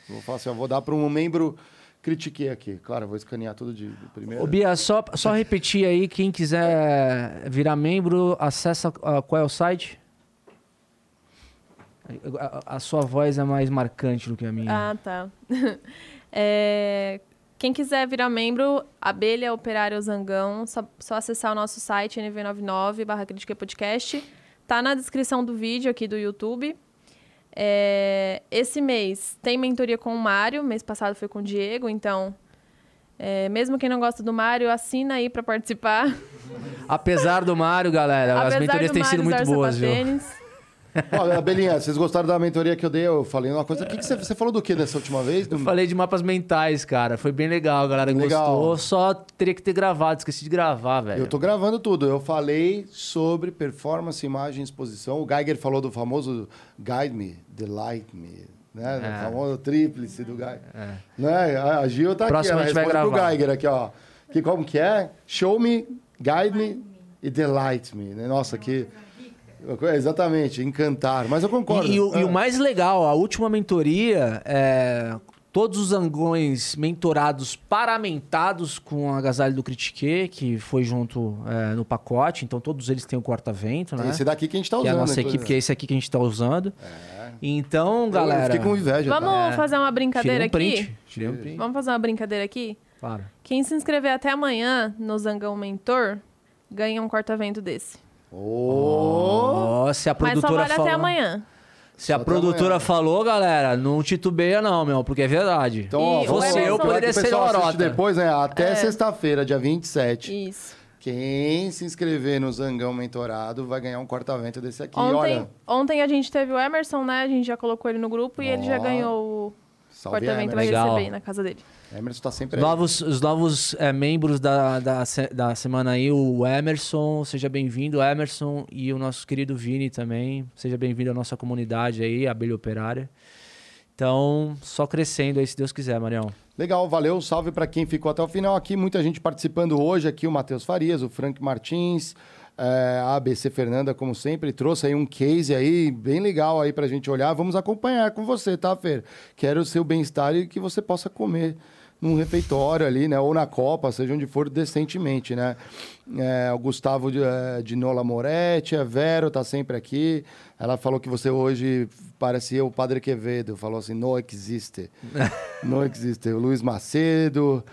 Speaker 1: Vou falar assim, eu vou dar para um membro critiquei aqui. Claro, eu vou escanear tudo de, de primeira.
Speaker 2: Ô, Bia, só, só repetir aí, quem quiser virar membro, acessa uh, qual é o site? A, a, sua voz é mais marcante do que a minha.
Speaker 3: Ah, tá. é, quem quiser virar membro, Abelha Operário Zangão, só, só acessar o nosso site nv99 barra Crítica Podcast. Tá na descrição do vídeo aqui do YouTube. É, esse mês tem mentoria com o Mário, mês passado foi com o Diego, então é, mesmo quem não gosta do Mário, assina aí para participar.
Speaker 2: Apesar do Mário, galera, Apesar as mentorias têm sido muito boas, viu?
Speaker 1: Olha, Belinha, vocês gostaram da mentoria que eu dei? Eu falei uma coisa. O que, que você, você falou do que nessa última vez?
Speaker 2: Eu falei de mapas mentais, cara. Foi bem legal, a galera legal. gostou. Só teria que ter gravado, esqueci de gravar, velho.
Speaker 1: Eu tô gravando tudo. Eu falei sobre performance, imagem, exposição. O Geiger falou do famoso Guide Me, Delight Me. Né? É. O famoso tríplice do Geiger. É. Né? A Gil tá
Speaker 2: Próximo
Speaker 1: aqui,
Speaker 2: ela responde
Speaker 1: pro Geiger aqui, ó. Que como que é? Show me, guide me e delight me. Né? Nossa, que... Exatamente, encantar. Mas eu concordo.
Speaker 2: E, e, o, e, o, ah. mais legal, a última mentoria, é, todos os angões mentorados paramentados com a agasalho do Critique, que foi junto é, no pacote. Então todos eles têm o corta-vento, né?
Speaker 1: Esse daqui que a gente está usando.
Speaker 2: Que é a nossa equipe, que é esse aqui que a gente está usando. É. Então, galera... Eu
Speaker 1: fiquei com inveja.
Speaker 3: Vamos tá? fazer uma brincadeira um
Speaker 2: aqui?
Speaker 3: Um print. Vamos fazer uma brincadeira aqui?
Speaker 2: Claro.
Speaker 3: Quem se inscrever até amanhã no Zangão Mentor, ganha um corta-vento desse.
Speaker 2: Oh. oh, se a produtora
Speaker 3: Mas só vale falou... até amanhã.
Speaker 2: Se a produtora falou, galera, não titubeia não, meu, porque é verdade.
Speaker 1: Então, ó, você eu poderia ser lorota. depois, né? Até é. sexta-feira, dia 27.
Speaker 3: Isso.
Speaker 1: Quem se inscrever no Zangão Mentorado vai ganhar um corta-vento desse aqui.
Speaker 3: Ontem,
Speaker 1: Olha...
Speaker 3: ontem a gente teve o Emerson, né? A gente já colocou ele no grupo e ele já ganhou o corta-vento, vai receber na casa dele.
Speaker 1: Emerson está sempre
Speaker 2: os novos, Os novos é, membros da, da, da semana aí, o Emerson, seja bem-vindo, Emerson, e o nosso querido Vini também. Seja bem-vindo à nossa comunidade aí, Abelha Operária. Então, só crescendo aí, se Deus quiser, Marião.
Speaker 1: Legal, valeu. Salve para quem ficou até o final aqui. Muita gente participando hoje aqui, o Matheus Farias, o Frank Martins, é, a ABC Fernanda, como sempre, trouxe aí um case aí bem legal aí para a gente olhar. Vamos acompanhar com você, tá, Fer? Quero o seu bem-estar e que você possa comer num refeitório ali, né? Ou na Copa, seja onde for, decentemente, né? É, o Gustavo de, é, de Nola Moretti, a Vero tá sempre aqui. Ela falou que você hoje parecia o Padre Quevedo. Falou assim, não existe. não existe. O Luiz Macedo,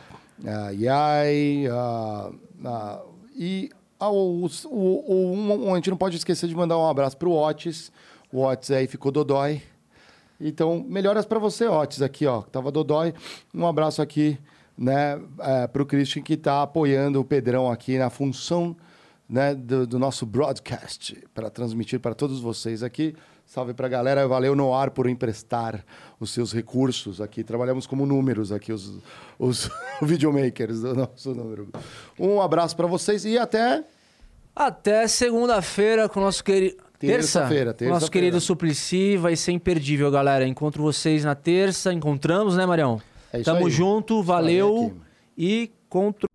Speaker 1: a Yai, a, a, e a, o, o, o, a gente não pode esquecer de mandar um abraço pro Otis. O Otis aí ficou dodói. Então, melhoras para você, Otis, aqui, ó. Tava Dodói. Um abraço aqui, né, é, para o Christian que está apoiando o Pedrão aqui na função né, do, do nosso broadcast para transmitir para todos vocês aqui. Salve para a galera, valeu Noar por emprestar os seus recursos aqui. Trabalhamos como números aqui, os, os videomakers do nosso número. Um abraço para vocês e até.
Speaker 2: Até segunda-feira com o nosso querido.
Speaker 1: Terça-feira, terça
Speaker 2: Nosso querido Suplicy vai ser imperdível, galera. Encontro vocês na terça. Encontramos, né, Marião? É isso Tamo aí. junto, valeu. E contra